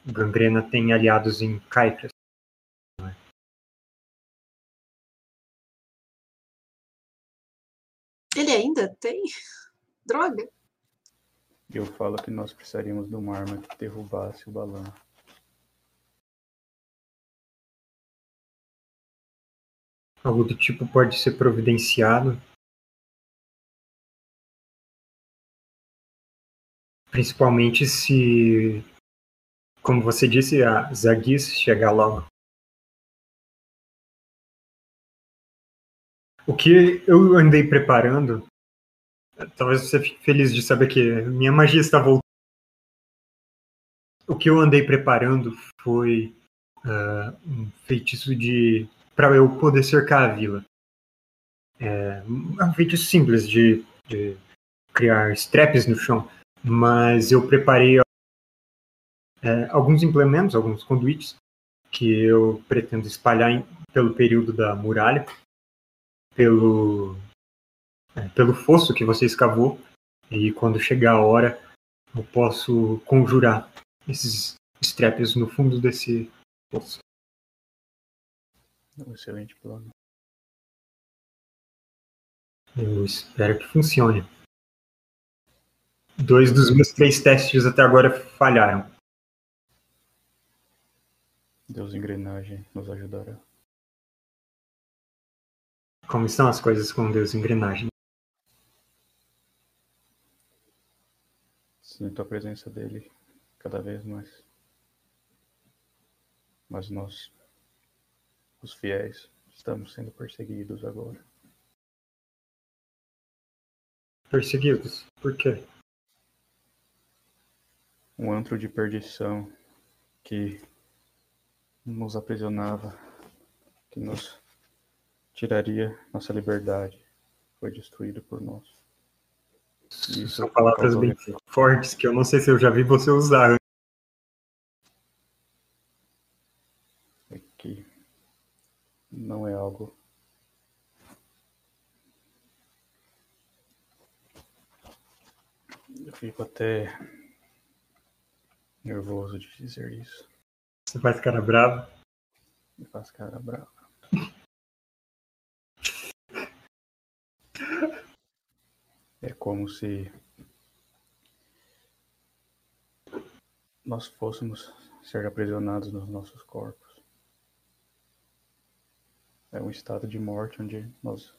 Gangrena tem aliados em Caicras. Ele ainda tem? Droga. Eu falo que nós precisaríamos de uma arma que derrubasse o balão. Algo do tipo pode ser providenciado. Principalmente se, como você disse, a Zagis chegar logo. O que eu andei preparando, talvez você fique feliz de saber que minha magia está voltando. O que eu andei preparando foi ah, um feitiço de para eu poder cercar a vila. É um feitiço simples de, de criar straps no chão, mas eu preparei é, alguns implementos, alguns conduítes que eu pretendo espalhar em- pelo período da muralha, pelo é, pelo fosso que você escavou e quando chegar a hora eu posso conjurar esses straps no fundo desse fosso. Um excelente plano. Eu espero que funcione. Dois dos meus três testes até agora falharam. Deus engrenagem nos ajudará. Como estão as coisas com Deus engrenagem? Sinto a presença dele cada vez mais. Mas nós, os fiéis, estamos sendo perseguidos agora. Perseguidos? Por quê? Um antro de perdição que nos aprisionava, que nos tiraria nossa liberdade, foi destruído por nós. Isso São palavras bem fortes que eu não sei se eu já vi você usar. Né? É que não é algo Eu fico até nervoso de dizer isso. Você faz cara brava. Me faz cara brava. É como se nós fôssemos ser aprisionados nos nossos corpos. É um estado de morte onde nós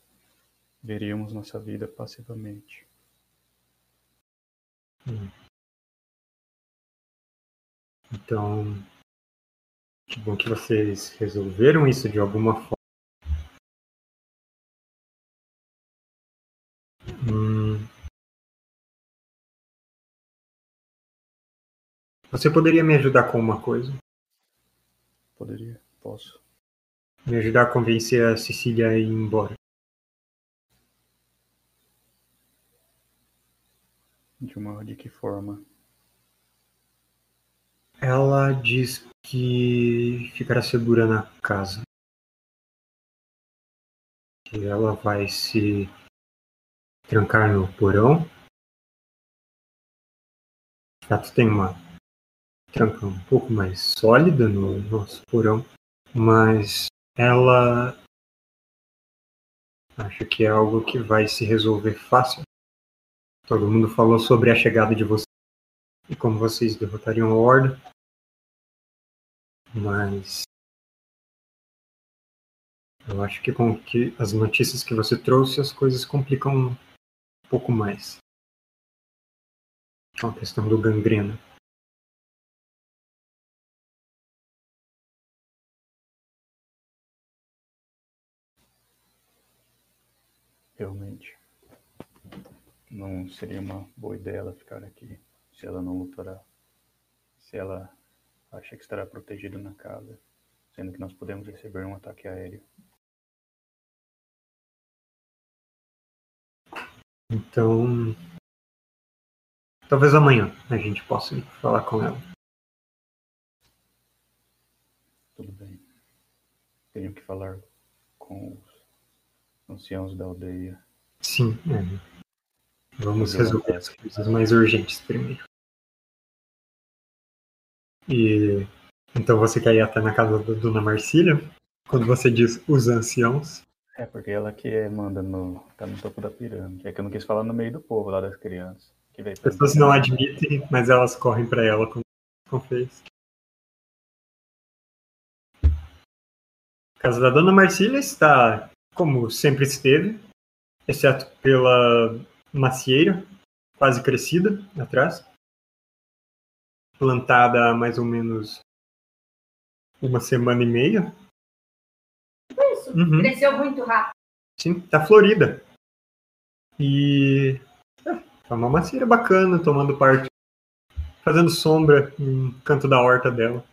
veríamos nossa vida passivamente. Então, que bom que vocês resolveram isso de alguma forma. Hum. Você poderia me ajudar com uma coisa? Poderia? Posso? Me ajudar a convencer a Cecília a ir embora. De uma de que forma? Ela diz que ficará segura na casa. Que ela vai se trancar no porão. De fato, tem uma tranca um pouco mais sólida no nosso porão, mas ela acha que é algo que vai se resolver fácil. Todo mundo falou sobre a chegada de vocês e como vocês derrotariam a Horda. Mas eu acho que com que as notícias que você trouxe, as coisas complicam um pouco mais. Com a questão do gangrena. Realmente. Não seria uma boa ideia ela ficar aqui se ela não lutará. Se ela acha que estará protegida na casa, sendo que nós podemos receber um ataque aéreo. Então, talvez amanhã a gente possa ir falar com ela. Tudo bem. Tenho que falar com os anciãos da aldeia. Sim, é. Vamos resolver as coisas mais urgentes primeiro. E então você quer ir até na casa da Dona Marcília? Quando você diz os anciãos, É porque ela que manda no. tá no topo da pirâmide. É que eu não quis falar no meio do povo lá das crianças. Que veio as pessoas não admitem, mas elas correm para ela com, com fez. A casa da Dona Marcília está como sempre esteve, exceto pela macieira, quase crescida atrás, plantada há mais ou menos uma semana e meia. Isso. Uhum. Cresceu muito rápido. Sim, tá florida. E é uma macieira bacana, tomando parte, fazendo sombra em um canto da horta dela.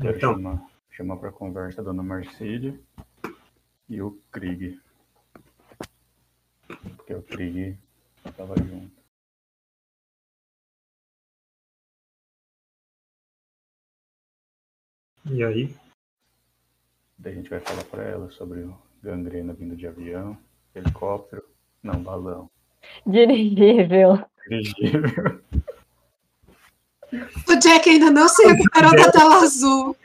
Quero Então, chamar, chamar pra conversa a dona Marcília e o Krieg. Porque o Krieg tava junto. E aí? Daí a gente vai falar pra ela sobre o gangrena vindo de avião, helicóptero, não, balão. Dirigível. Dirigível. O Jack ainda não se recuperou da tela azul.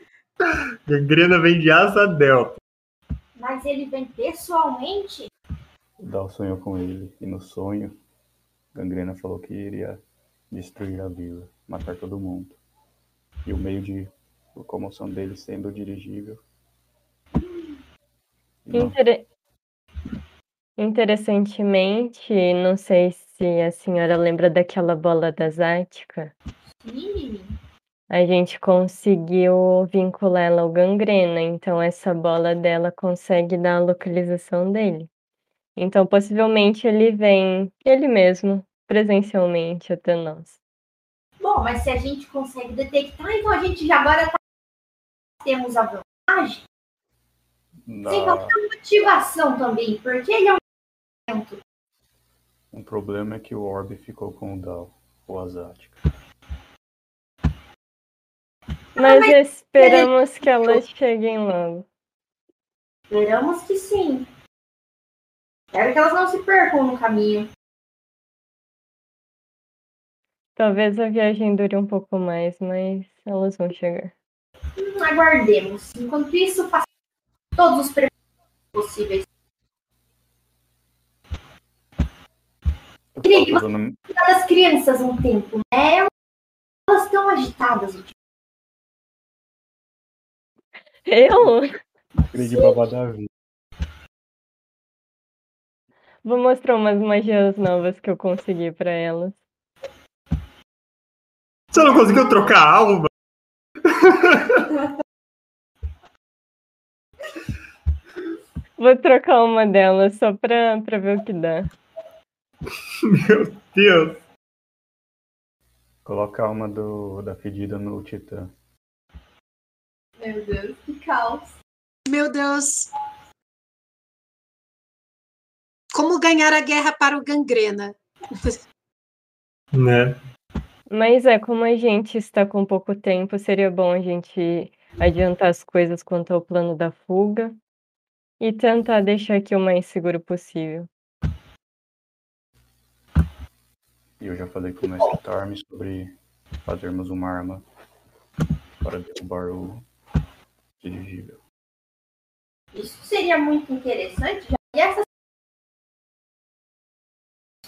Gangrena vem de asa delta. Mas ele vem pessoalmente? O Dal sonhou com ele e no sonho, Gangrena falou que iria destruir a vila, matar todo mundo. E o meio de locomoção dele sendo dirigível. Intere- Interessantemente, não sei se a senhora lembra daquela bola da Zática. Sim. A gente conseguiu vincular ela ao gangrena, então essa bola dela consegue dar a localização dele. Então, possivelmente ele vem ele mesmo, presencialmente até nós. Bom, mas se a gente consegue detectar, então a gente já agora tá... temos a vantagem. na- Sem falar a motivação também, porque ele é um evento. Um problema é que o Orbe ficou com o Dal, o Azático. Mas esperamos que elas cheguem logo. Esperamos que sim. Quero que elas não se percam no caminho. Talvez a viagem dure um pouco mais, mas elas vão chegar. Aguardemos. Enquanto isso, faça todos os preparativos possíveis. Eu tô fazendo- Cuidar das crianças um tempo, né? Elas estão agitadas. Eu Cris de babá da vida. vou mostrar umas magias novas que eu consegui pra elas. Você não conseguiu trocar a alma? Vou trocar uma delas só pra, pra ver o que dá. Meu Deus. Coloca a alma do, da fedida no Titã. Meu Deus, que caos. Meu Deus. Como ganhar a guerra para o gangrena? Né? Mas é, como a gente está com pouco tempo, seria bom a gente adiantar as coisas quanto ao plano da fuga e tentar deixar aqui o mais seguro possível. E eu já falei com o Mestre Tarm sobre fazermos uma arma para derrubar o dirigível. Isso seria muito interessante. Já que essa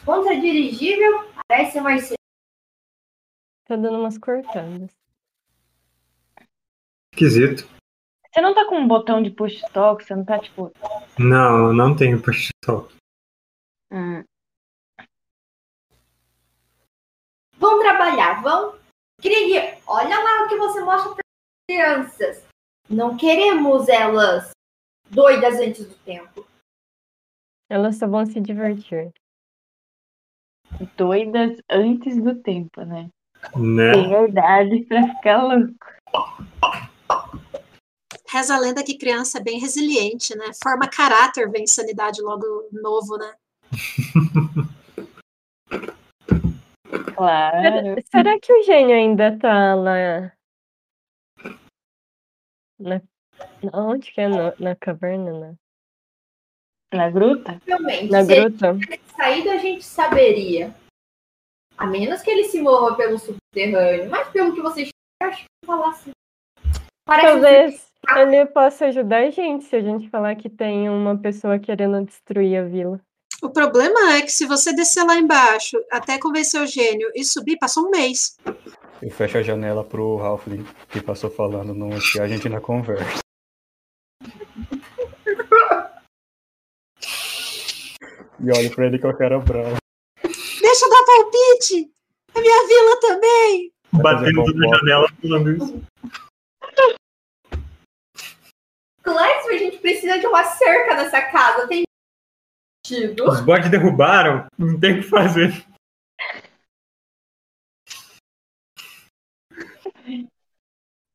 contra dirigível parece mais Tá dando umas cortadas. Esquisito. Você não tá com um botão de push talk? Você não tá tipo. Não, não tenho push talk. hum, Vão trabalhar, vão. Krieg, olha lá o que você mostra para as crianças. Não queremos elas doidas antes do tempo. Elas só vão se divertir. doidas antes do tempo, né? Né? Tem verdade pra ficar louco. Reza a lenda que criança é bem resiliente, né? Forma caráter, vem sanidade logo novo, né? Claro. Será, será que o gênio ainda tá lá? Na, onde que é? Na, na caverna? Na, Na gruta? Realmente, na se ele gruta? tivesse saído, a gente saberia. A menos que ele se morra pelo subterrâneo. Mas pelo que vocês eu acho que falar assim. Parece Talvez ele possa ajudar a gente se a gente falar que tem uma pessoa querendo destruir a vila. O problema é que se você descer lá embaixo até convencer o gênio e subir, passou um mês. Eu fecho a janela pro Halfling que passou falando no que a gente na conversa. E olho pra ele com a cara brava. Deixa eu dar palpite! A minha vila também! Batendo na fofoca. janela falando isso. Clécio, a gente precisa de uma cerca nessa casa. Tem sentido. Os bots derrubaram, não tem o que fazer.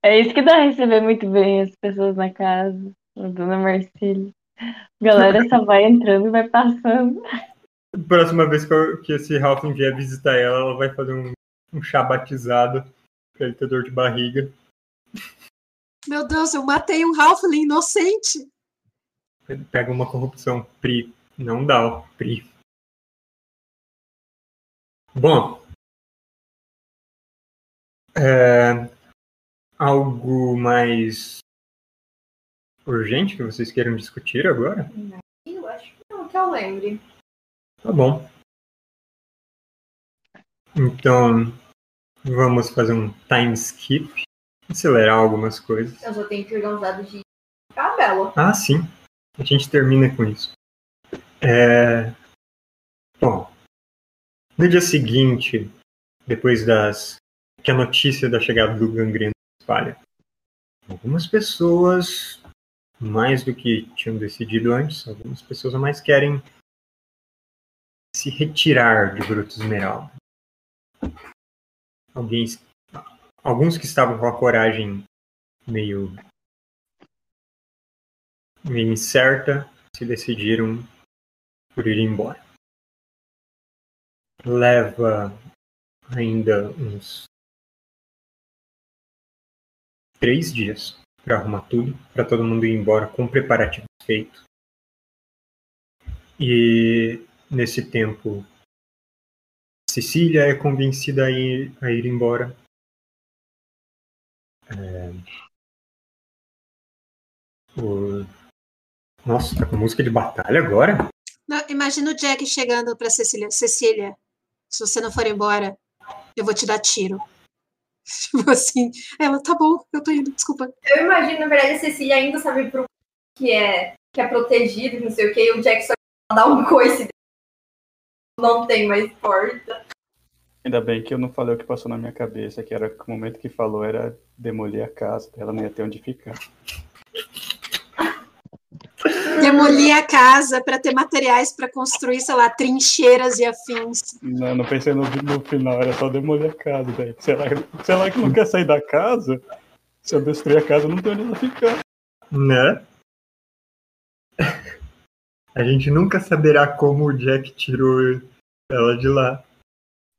É isso que dá a receber muito bem as pessoas na casa. A dona Marcília. A galera só vai entrando e vai passando. Próxima vez que, eu- que esse Halfling vier visitar ela, ela vai fazer um, um chá batizado pra ele ter dor de barriga. Meu Deus, eu matei um Halfling inocente! Ele pega uma corrupção. Pri. Não dá, ó. Pri. Bom. É, algo mais urgente que vocês queiram discutir agora? Eu acho que não, que eu lembre. Tá bom. Então, vamos fazer um time skip. Acelerar algumas coisas. Eu só tenho que jogar uns dados de cabelo. Ah, sim. A gente termina com isso. É... Bom, no dia seguinte, depois das que a notícia da chegada do gangreno espalha, algumas pessoas, mais do que tinham decidido antes, algumas pessoas a mais querem se retirar de Gruta Esmeralda. Alguém, alguns que estavam com a coragem meio meio incerta, se decidiram por ir embora. Leva ainda uns três dias para arrumar tudo, para todo mundo ir embora com preparativos feitos. E nesse tempo, Cecília é convencida a ir, a ir embora. É, o- Nossa, tá com música de batalha agora? Não, imagina o Jack chegando pra Cecília. Cecília, se você não for embora, eu vou te dar tiro. Tipo assim, ela, tá bom, eu tô indo, desculpa. Eu imagino, na verdade, a Cecília ainda sabe pro que é, que é protegido, não sei o que, e o Jack só dá um coice. Não tem mais porta. Ainda bem que eu não falei o que passou na minha cabeça, que era que o momento que falou era demolir a casa, ela não ia ter onde ficar. Demolir a casa pra ter materiais pra construir, sei lá, trincheiras e afins. Não, não pensei no, no final, era só demolir a casa, velho. Se ela, se ela que não quer sair da casa, se eu destruir a casa, não tem onde ela ficar. Né? A gente nunca saberá como o Jack tirou ela de lá.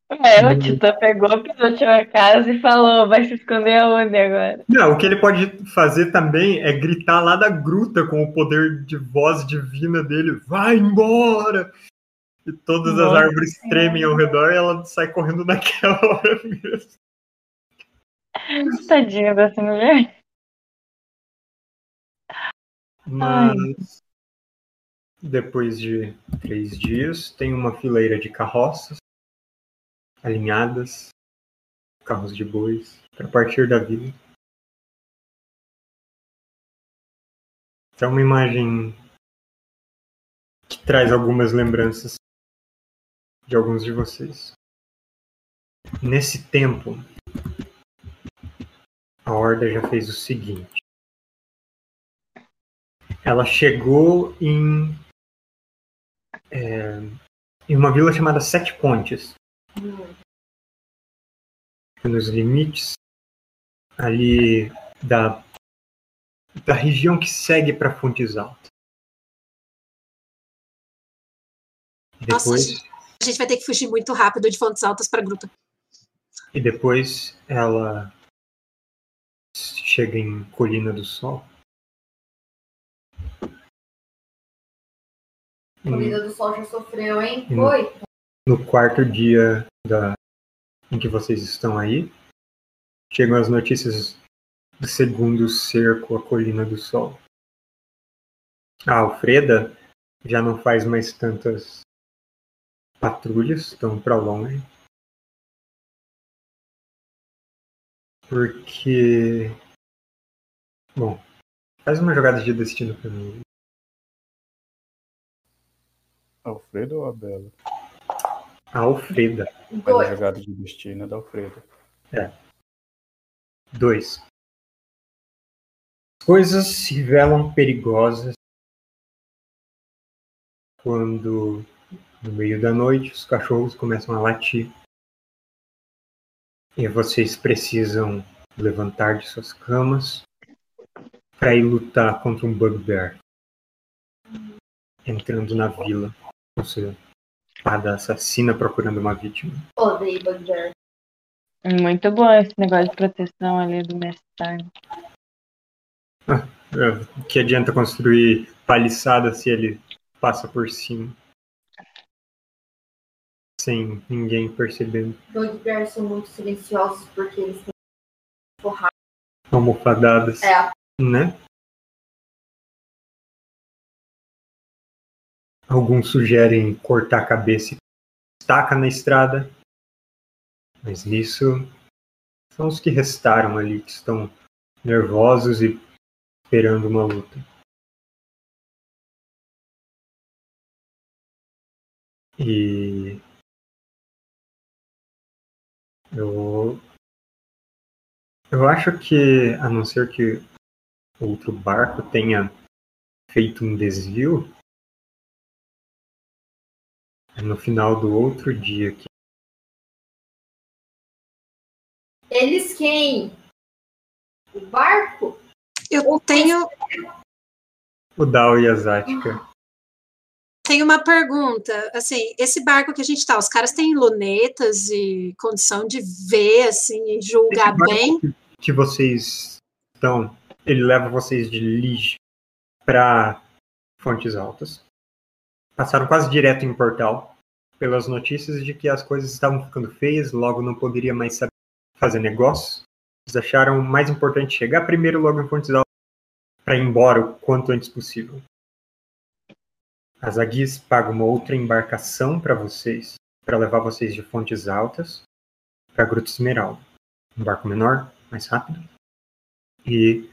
É, o Tita pegou, pisoteou a casa e falou, vai se esconder aonde agora? Não, o que ele pode fazer também é gritar lá da gruta com o poder de voz divina dele: vai embora! E todas as Nossa árvores tremem ao redor e ela sai correndo naquela hora mesmo. Tadinha dessa mulher. Mas depois de três dias, tem uma fileira de carroças alinhadas, carros de bois, para partir da vila. É uma imagem que traz algumas lembranças de alguns de vocês. Nesse tempo, a Horda já fez o seguinte. Ela chegou em, é, em uma vila chamada Sete Pontes, nos limites ali da, da região que segue para Fontes Altas. Nossa, Depois, gente, a gente vai ter que fugir muito rápido de Fontes Altas pra gruta. e depois ela chega em Colina do Sol. A Corrida do Sol já sofreu, hein? Hum. No quarto dia da, em que vocês estão aí, chegam as notícias do segundo cerco, a Colina do Sol. A Alfreda já não faz mais tantas patrulhas, estão para longe. Porque. Bom, faz uma jogada de destino para mim. Alfredo ou a Bela? A Alfreda. Dois. jogada de destino é da Alfredo. 2. Coisas se revelam perigosas quando, no meio da noite, os cachorros começam a latir. E vocês precisam levantar de suas camas para ir lutar contra um bugbear. Entrando na vila com sua espada assassina procurando uma vítima. Odeio Bugbear. Muito bom esse negócio de proteção ali do mestre. É, Que adianta construir paliçada se ele passa por cima? Sem ninguém percebendo. Bugbear são muito silenciosos porque eles têm Almofadadas, É. né? Alguns sugerem cortar a cabeça e estaca na estrada. Mas nisso são os que restaram ali, que estão nervosos e esperando uma luta. E eu eu acho que a não ser que outro barco tenha feito um desvio no final do outro dia que Eles quem? O barco? Eu tenho, o Dao e a Zática tenho uma pergunta. Assim, esse barco que a gente tá, os caras têm lunetas e condição de ver, assim, e julgar Esse barco bem? que vocês estão, ele leva vocês de Lige para Fontes Altas. Passaram quase direto em portal pelas notícias de que as coisas estavam ficando feias, logo não poderia mais saber fazer negócio. Eles acharam mais importante chegar primeiro logo em Fontes Altas para ir embora o quanto antes possível. As Aguis pagam uma outra embarcação para vocês, para levar vocês de Fontes Altas para Gruta Esmeralda. Um barco menor, mais rápido, e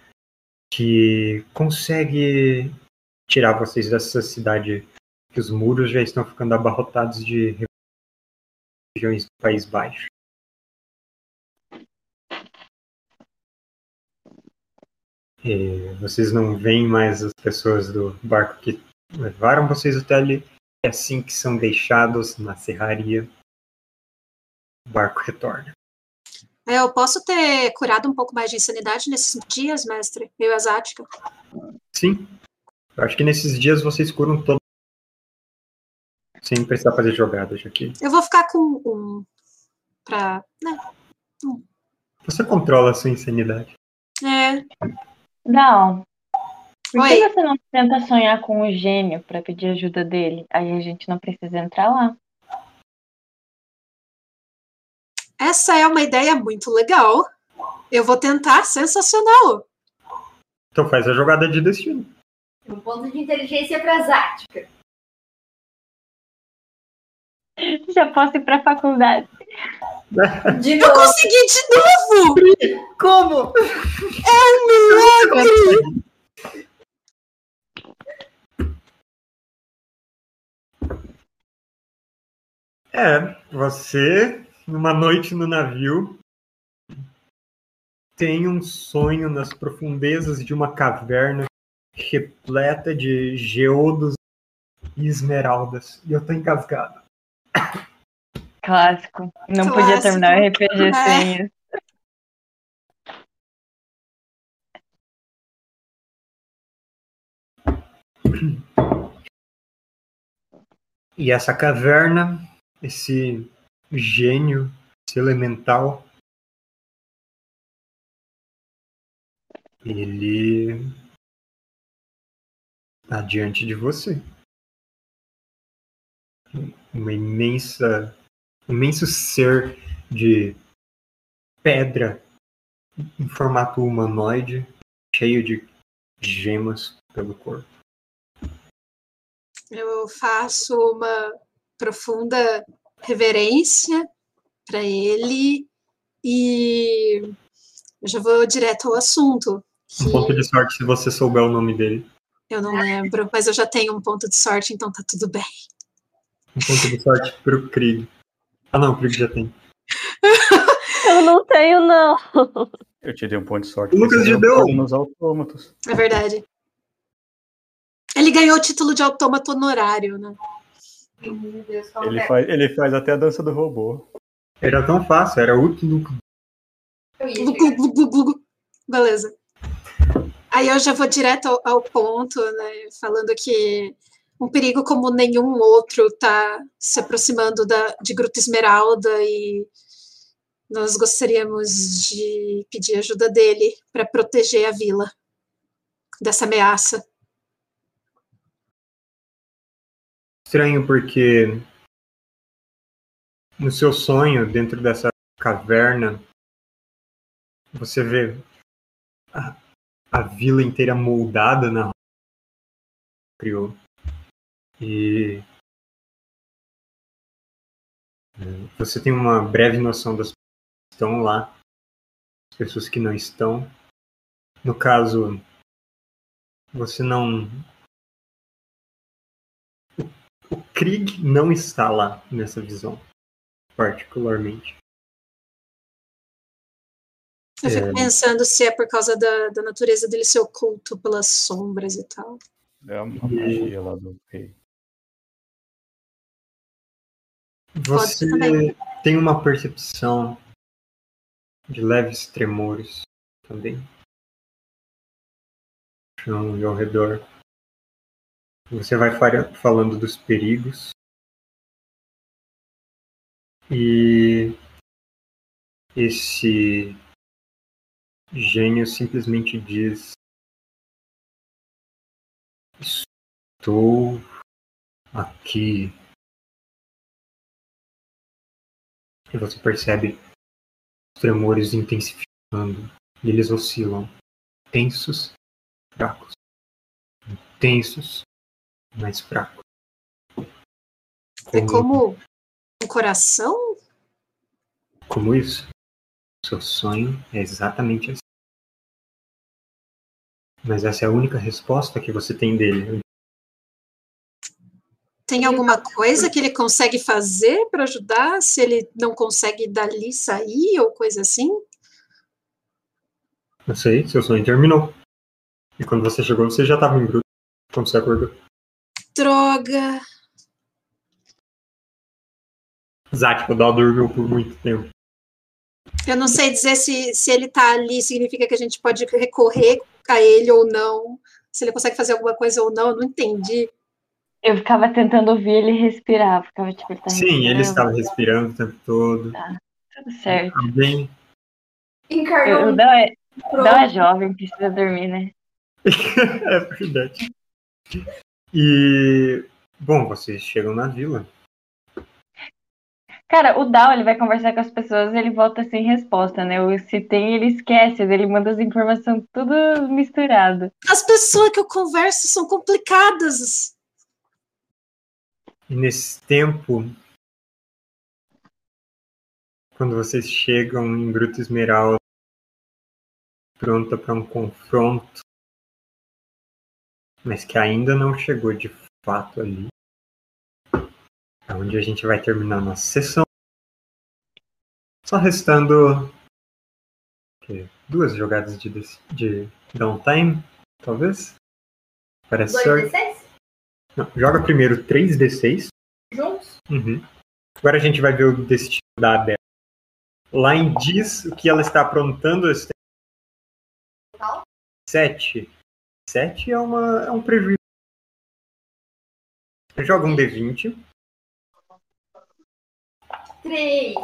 que consegue tirar vocês dessa cidade que os muros já estão ficando abarrotados de regiões do País Baixo. E vocês não veem mais as pessoas do barco que levaram vocês até ali. É assim que são deixados na serraria. O barco retorna. É, Eu posso ter curado um pouco mais de insanidade nesses dias, mestre? Eu e a Zática. Sim. Eu acho que nesses dias vocês curam todo. Sem precisar fazer jogadas aqui. Eu vou ficar com um. Pra. Né? Você controla a sua insanidade. É. Não. Por Oi. que você não tenta sonhar com o gênio pra pedir ajuda dele? Aí a gente não precisa entrar lá. Essa é uma ideia muito legal. Eu vou tentar, sensacional. Então faz a jogada de destino. Um ponto de inteligência pra Zática. Já posso ir pra faculdade. De Eu novo. consegui de novo! Como? Milagre! É, você, numa noite no navio, tem um sonho nas profundezas de uma caverna repleta de geodos e esmeraldas. E eu tô engasgado. Clássico. Não podia Clássico. terminar o RPG É. sem isso. E essa caverna, esse gênio, esse elemental, ele está diante de você. Uma imensa, um imenso ser de pedra em formato humanoide, cheio de gemas pelo corpo. Eu faço uma profunda reverência para ele e eu já vou direto ao assunto. Um ponto de sorte se você souber o nome dele. Eu não lembro, mas eu já tenho um ponto de sorte, então tá tudo bem. Um ponto de sorte pro Krieg. Ah não, o Krieg já tem. Eu não tenho, não. Eu te dei um ponto de sorte. O Lucas você te deu. nos autômatos. É verdade. Ele ganhou o título de autômato honorário, né? Ele é? faz, ele faz até a dança do robô. Era tão fácil, era útil. Beleza. Aí eu já vou direto ao, ao ponto, né? Falando que um perigo como nenhum outro tá se aproximando da, de Gruta Esmeralda e nós gostaríamos de pedir ajuda dele para proteger a vila dessa ameaça. Estranho porque no seu sonho, dentro dessa caverna, você vê a, a vila inteira moldada na criou. E eh, você tem uma breve noção das pessoas que estão lá, as pessoas que não estão. No caso, você não o Krieg não está lá nessa visão, particularmente. Eu fico É. pensando se é por causa da, da natureza dele ser oculto pelas sombras e tal. É a magia lá do rei. Você tem uma percepção de leves tremores também. No chão e ao redor. Você vai fa- falando dos perigos. E esse gênio simplesmente diz: Estou aqui. E você percebe os tremores intensificando e eles oscilam, tensos, fracos, intensos, mais fracos. É como um coração? Como isso? Seu sonho é exatamente assim. Mas essa é a única resposta que você tem dele. Tem alguma coisa que ele consegue fazer para ajudar? Se ele não consegue dali sair ou coisa assim? Não sei, seu sonho terminou. E quando você chegou, você já estava em bruto. Quando você acordou. Droga! Zack, o Dó dormiu por muito tempo. Eu não sei dizer se, se ele tá ali, significa que a gente pode recorrer a ele ou não. Se ele consegue fazer alguma coisa ou não, eu não entendi. Eu ficava tentando ouvir ele respirar. Ficava, tipo, ele tá Sim, ele estava respirando o tempo todo. Tudo certo. Bem, Encarnou O Dão é, Dão é jovem, precisa dormir, né? é verdade. E, bom, vocês chegam na vila. Cara, o Dal, ele vai conversar com as pessoas e ele volta sem resposta, né? O se tem, ele esquece, ele manda as informações tudo misturado. As pessoas que eu converso são complicadas. E nesse tempo, quando vocês chegam em Bruto Esmeralda, pronta para um confronto, mas que ainda não chegou de fato ali, é onde a gente vai terminar nossa sessão. Só restando o quê? duas jogadas de, de downtime, talvez? Parece certo. 2d6 Não, joga primeiro 3d6. juntos? Uhum. Agora a gente vai ver o destino da Abel. Lá em diz o que ela está aprontando. esse Total? 7. 7 é, uma, é um prejuízo. Joga um D20. 3.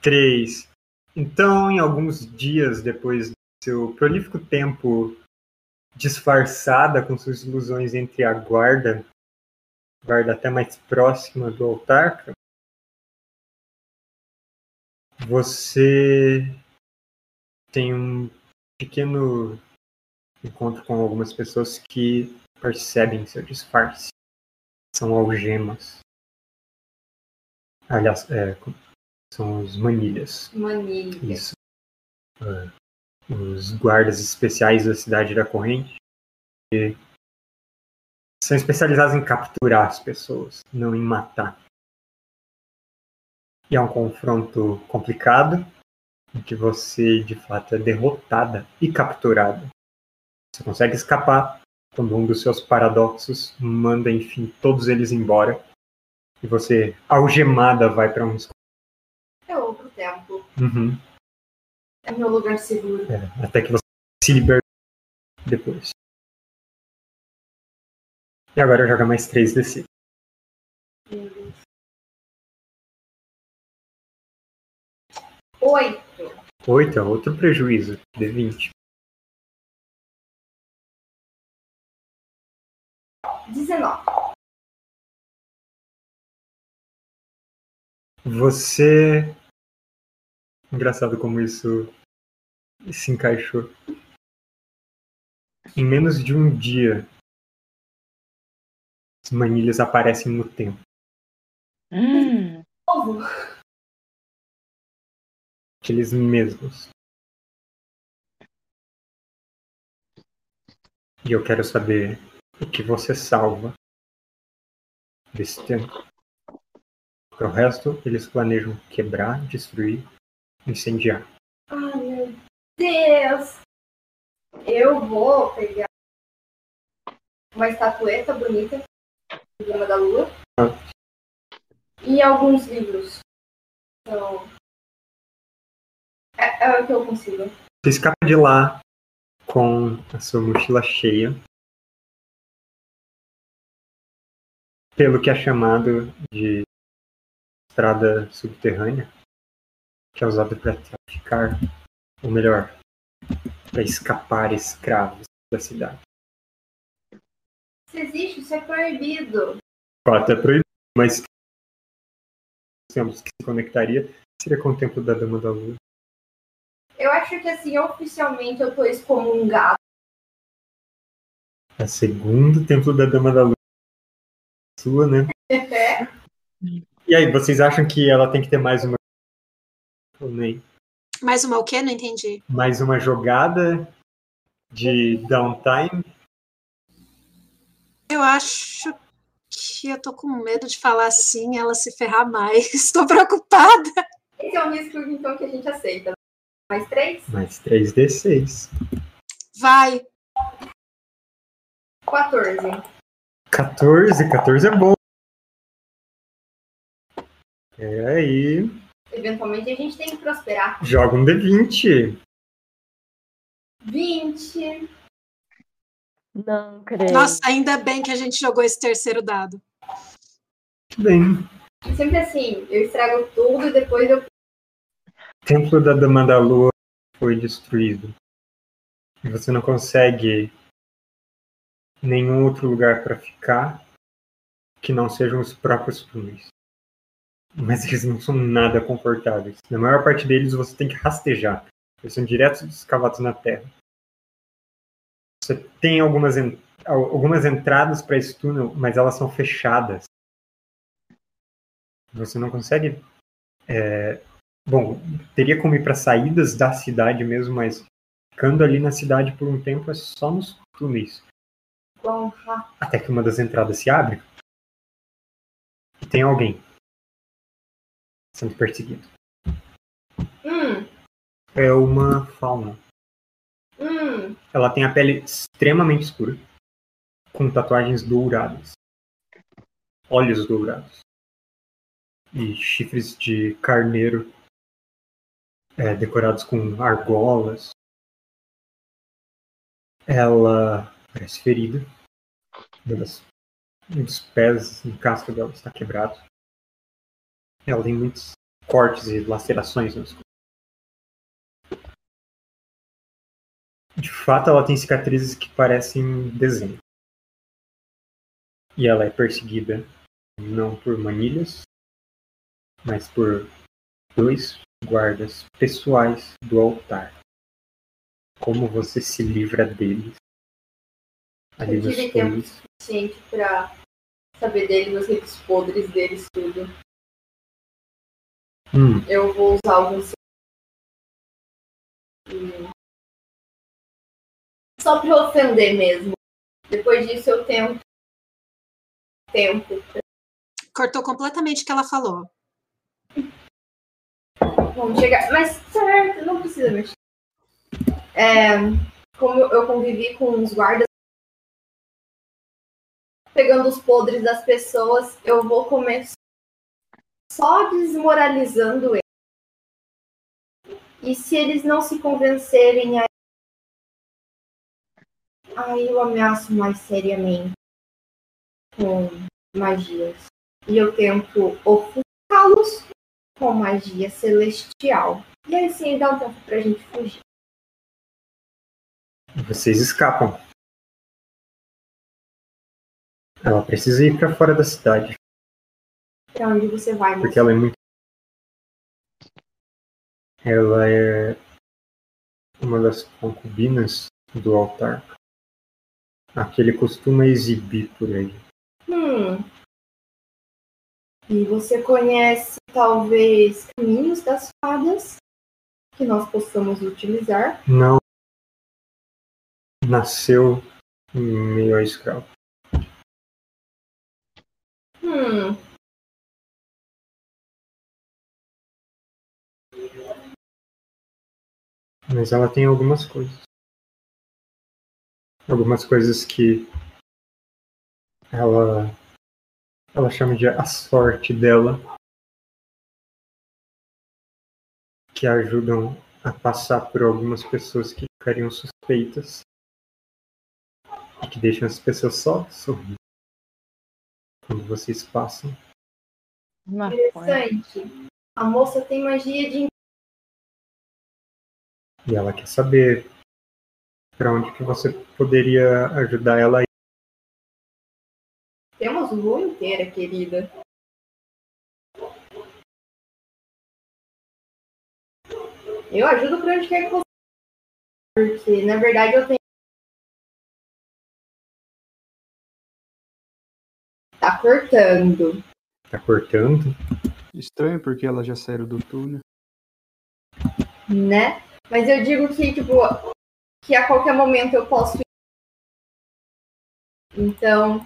3. Então, em alguns dias depois do seu prolífico tempo disfarçada com suas ilusões entre a guarda, guarda até mais próxima do altar, você tem um pequeno encontro com algumas pessoas que percebem seu disfarce. São algemas. Aliás, é, são os manilhas. Manilha. Isso. É, os guardas especiais da cidade da corrente. que são especializados em capturar as pessoas, não em matar. E é um confronto complicado, em que você de fato é derrotada e capturada. Você consegue escapar quando um dos seus paradoxos manda, enfim, todos eles embora. E você, algemada, vai para um. É outro tempo. Uhum. É meu lugar seguro. É, até que você se liberte depois. E agora joga mais 3 DC. Oito. 8 é outro prejuízo. D20. Dezenove. Você. Engraçado como isso se encaixou. Em menos de um dia, manilhas aparecem no tempo. Hum, Ovo. Aqueles mesmos. E eu quero saber o que você salva desse tempo. Para o resto, eles planejam quebrar, destruir, incendiar. Ai, meu Deus. Eu vou pegar uma estatueta bonita Drama da Lua e alguns livros. Então, é, é o que eu consigo. Você escapa de lá com a sua mochila cheia. Pelo que é chamado de estrada subterrânea, que é usada para traficar, ou melhor, para escapar escravos da cidade. Se existe, isso é proibido. Quatro é proibido, mas temos que se conectaria seria com o templo da Dama da Lua. Eu acho que assim, oficialmente eu tô excomungado. A segundo templo da Dama da Lua sua, né? É. E aí, vocês acham que ela tem que ter mais uma ou nem? Mais uma o quê? Não entendi. mais uma jogada de downtime? Eu acho que eu tô com medo de falar assim, ela se ferrar mais. Estou preocupada. Esse é um risco, então, que a gente aceita. Mais três? Mais 3d6. Vai. 14. 14, 14 é bom. É aí, Eventualmente a gente tem que prosperar. joga um D20. 20. Não creio. Nossa, ainda bem que a gente jogou esse terceiro dado. Bem, Sempre assim, eu estrago tudo e depois eu. o templo da Dama da Lua foi destruído. E você não consegue nenhum outro lugar para ficar que não sejam os próprios túneis. Mas eles não são nada confortáveis. Na maior parte deles você tem que rastejar. Eles são diretos escavados na terra. Você tem algumas, en- al- algumas entradas para esse túnel, mas elas são fechadas. Você não consegue. é, Bom, teria como ir para saídas da cidade mesmo, mas ficando ali na cidade por um tempo é só nos túneis. Rato. Até que uma das entradas se abre e tem alguém sendo perseguido. Hum, É uma fauna. Ela tem a pele extremamente escura, com tatuagens douradas, olhos dourados e chifres de carneiro é, decorados com argolas. Ela parece ferida. Um dos pés em casca dela está quebrado. Ela tem muitos cortes e lacerações nas De fato, ela tem cicatrizes que parecem desenho. E ela é perseguida não por manilhas, mas por dois guardas pessoais do altar. Como você se livra deles? Ali Eu nos tive tempo túneis. suficiente pra saber deles, os ricos podres deles, tudo. Hum, Eu vou usar alguns. E- Só pra ofender mesmo. Depois disso eu tento. Tempo. Cortou completamente o que ela falou. Vamos chegar. Mas certo, não precisa mexer. É, como eu convivi com os guardas pegando os podres das pessoas, eu vou começar só desmoralizando eles. E se eles não se convencerem, aí, aí eu ameaço mais seriamente com magias. E eu tento ofuscá-los com magia celestial. E aí sim dá um tempo pra gente fugir. vocês escapam. Ela precisa ir para fora da cidade, Pra onde você vai, porque ela é muito. Ela é uma das concubinas do altar. Aquele costuma exibir por aí. Hum. E você conhece, talvez, caminhos das fadas que nós possamos utilizar? Não nasceu em meio a escravo. Hum. Mas ela tem algumas coisas. Algumas coisas que ela ela chama de a sorte dela que ajudam a passar por algumas pessoas que ficariam suspeitas e que deixam as pessoas só sorrir quando vocês passam. Interessante. A moça tem magia de. E ela quer saber para onde que você poderia ajudar ela a ir. Temos vou inteira, querida. Eu ajudo pra onde quer que você. Porque, na verdade, eu tenho. Tá cortando. Tá cortando? Estranho porque elas já saíram do túnel. né? Mas eu digo que, tipo, que a qualquer momento eu posso ir. Então.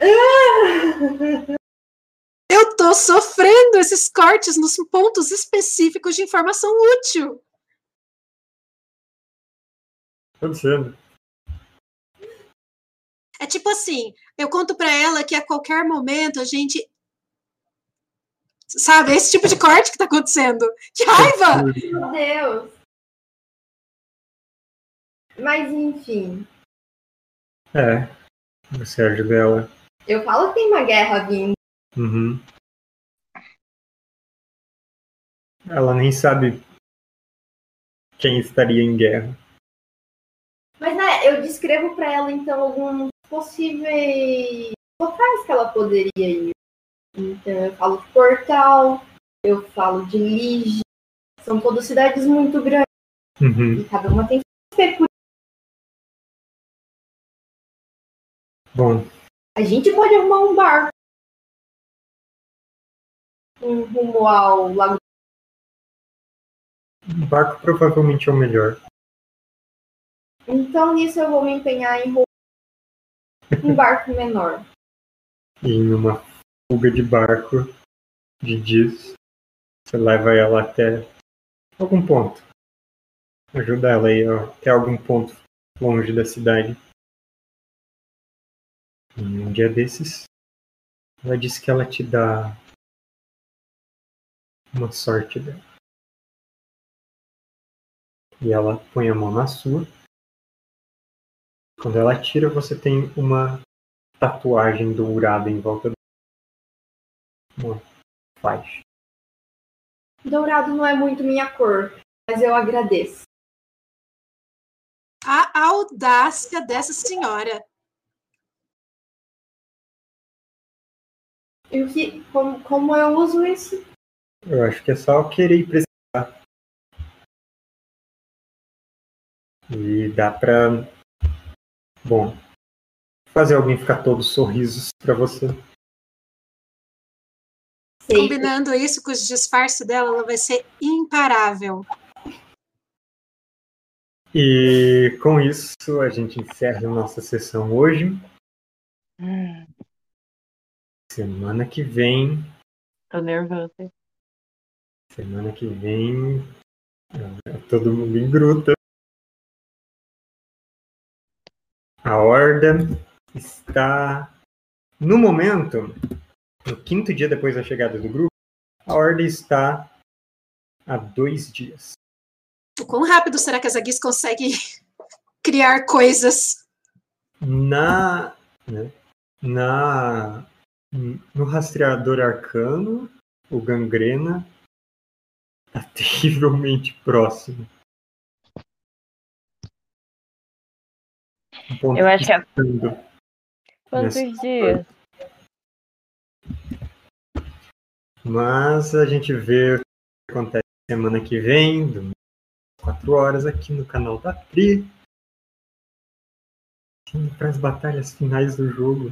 Ah! Eu tô sofrendo esses cortes nos pontos específicos de informação útil. Tá acontecendo? É tipo assim, eu conto pra ela que a qualquer momento a gente. Sabe, esse tipo de corte que tá acontecendo. Que raiva! Meu Deus! Mas enfim, É. Você ajuda ela. eu falo que tem uma guerra vindo. Uhum. Ela nem sabe quem estaria em guerra. Mas né, eu descrevo pra ela então alguns possíveis locais que ela poderia ir. Então eu falo de Portal, eu falo de Lige. São todas cidades muito grandes Uhum. e cada uma tem suas Bom, A gente pode arrumar um barco. Um rumo ao lago. o barco provavelmente é o melhor. Então nisso eu vou me empenhar em um barco menor. E em uma fuga de barco de dias, você leva ela até algum ponto. Ajuda ela aí ó, até algum ponto longe da cidade. E um dia desses, ela disse que ela te dá uma sorte dela. E ela põe a mão na sua. Quando ela tira, você tem uma tatuagem dourada em volta do uma faixa. Dourado não é muito minha cor, mas eu agradeço. A audácia dessa senhora. E o que, como, como eu uso isso? Eu acho que é só querer ir precisar. E dá pra. Bom. Fazer alguém ficar todo sorrisos pra você. Sei. Combinando isso com os disfarces dela, ela vai ser imparável. E com isso a gente encerra a nossa sessão hoje. Hum, Semana que vem. tô nervosa. Semana que vem. é todo mundo em gruta. A Horda está. No momento, no quinto dia depois da chegada do grupo, a Horda está há dois dias. O quão rápido será que a Zagis consegue criar coisas? Na. né, na. No rastreador arcano, o gangrena está terrivelmente próximo. Um Eu acho que é-. Quantos Nessa- dias? Mas a gente vê o que acontece semana que vem, domingo, 4 horas, aqui no canal da Pri. Para as batalhas finais do jogo.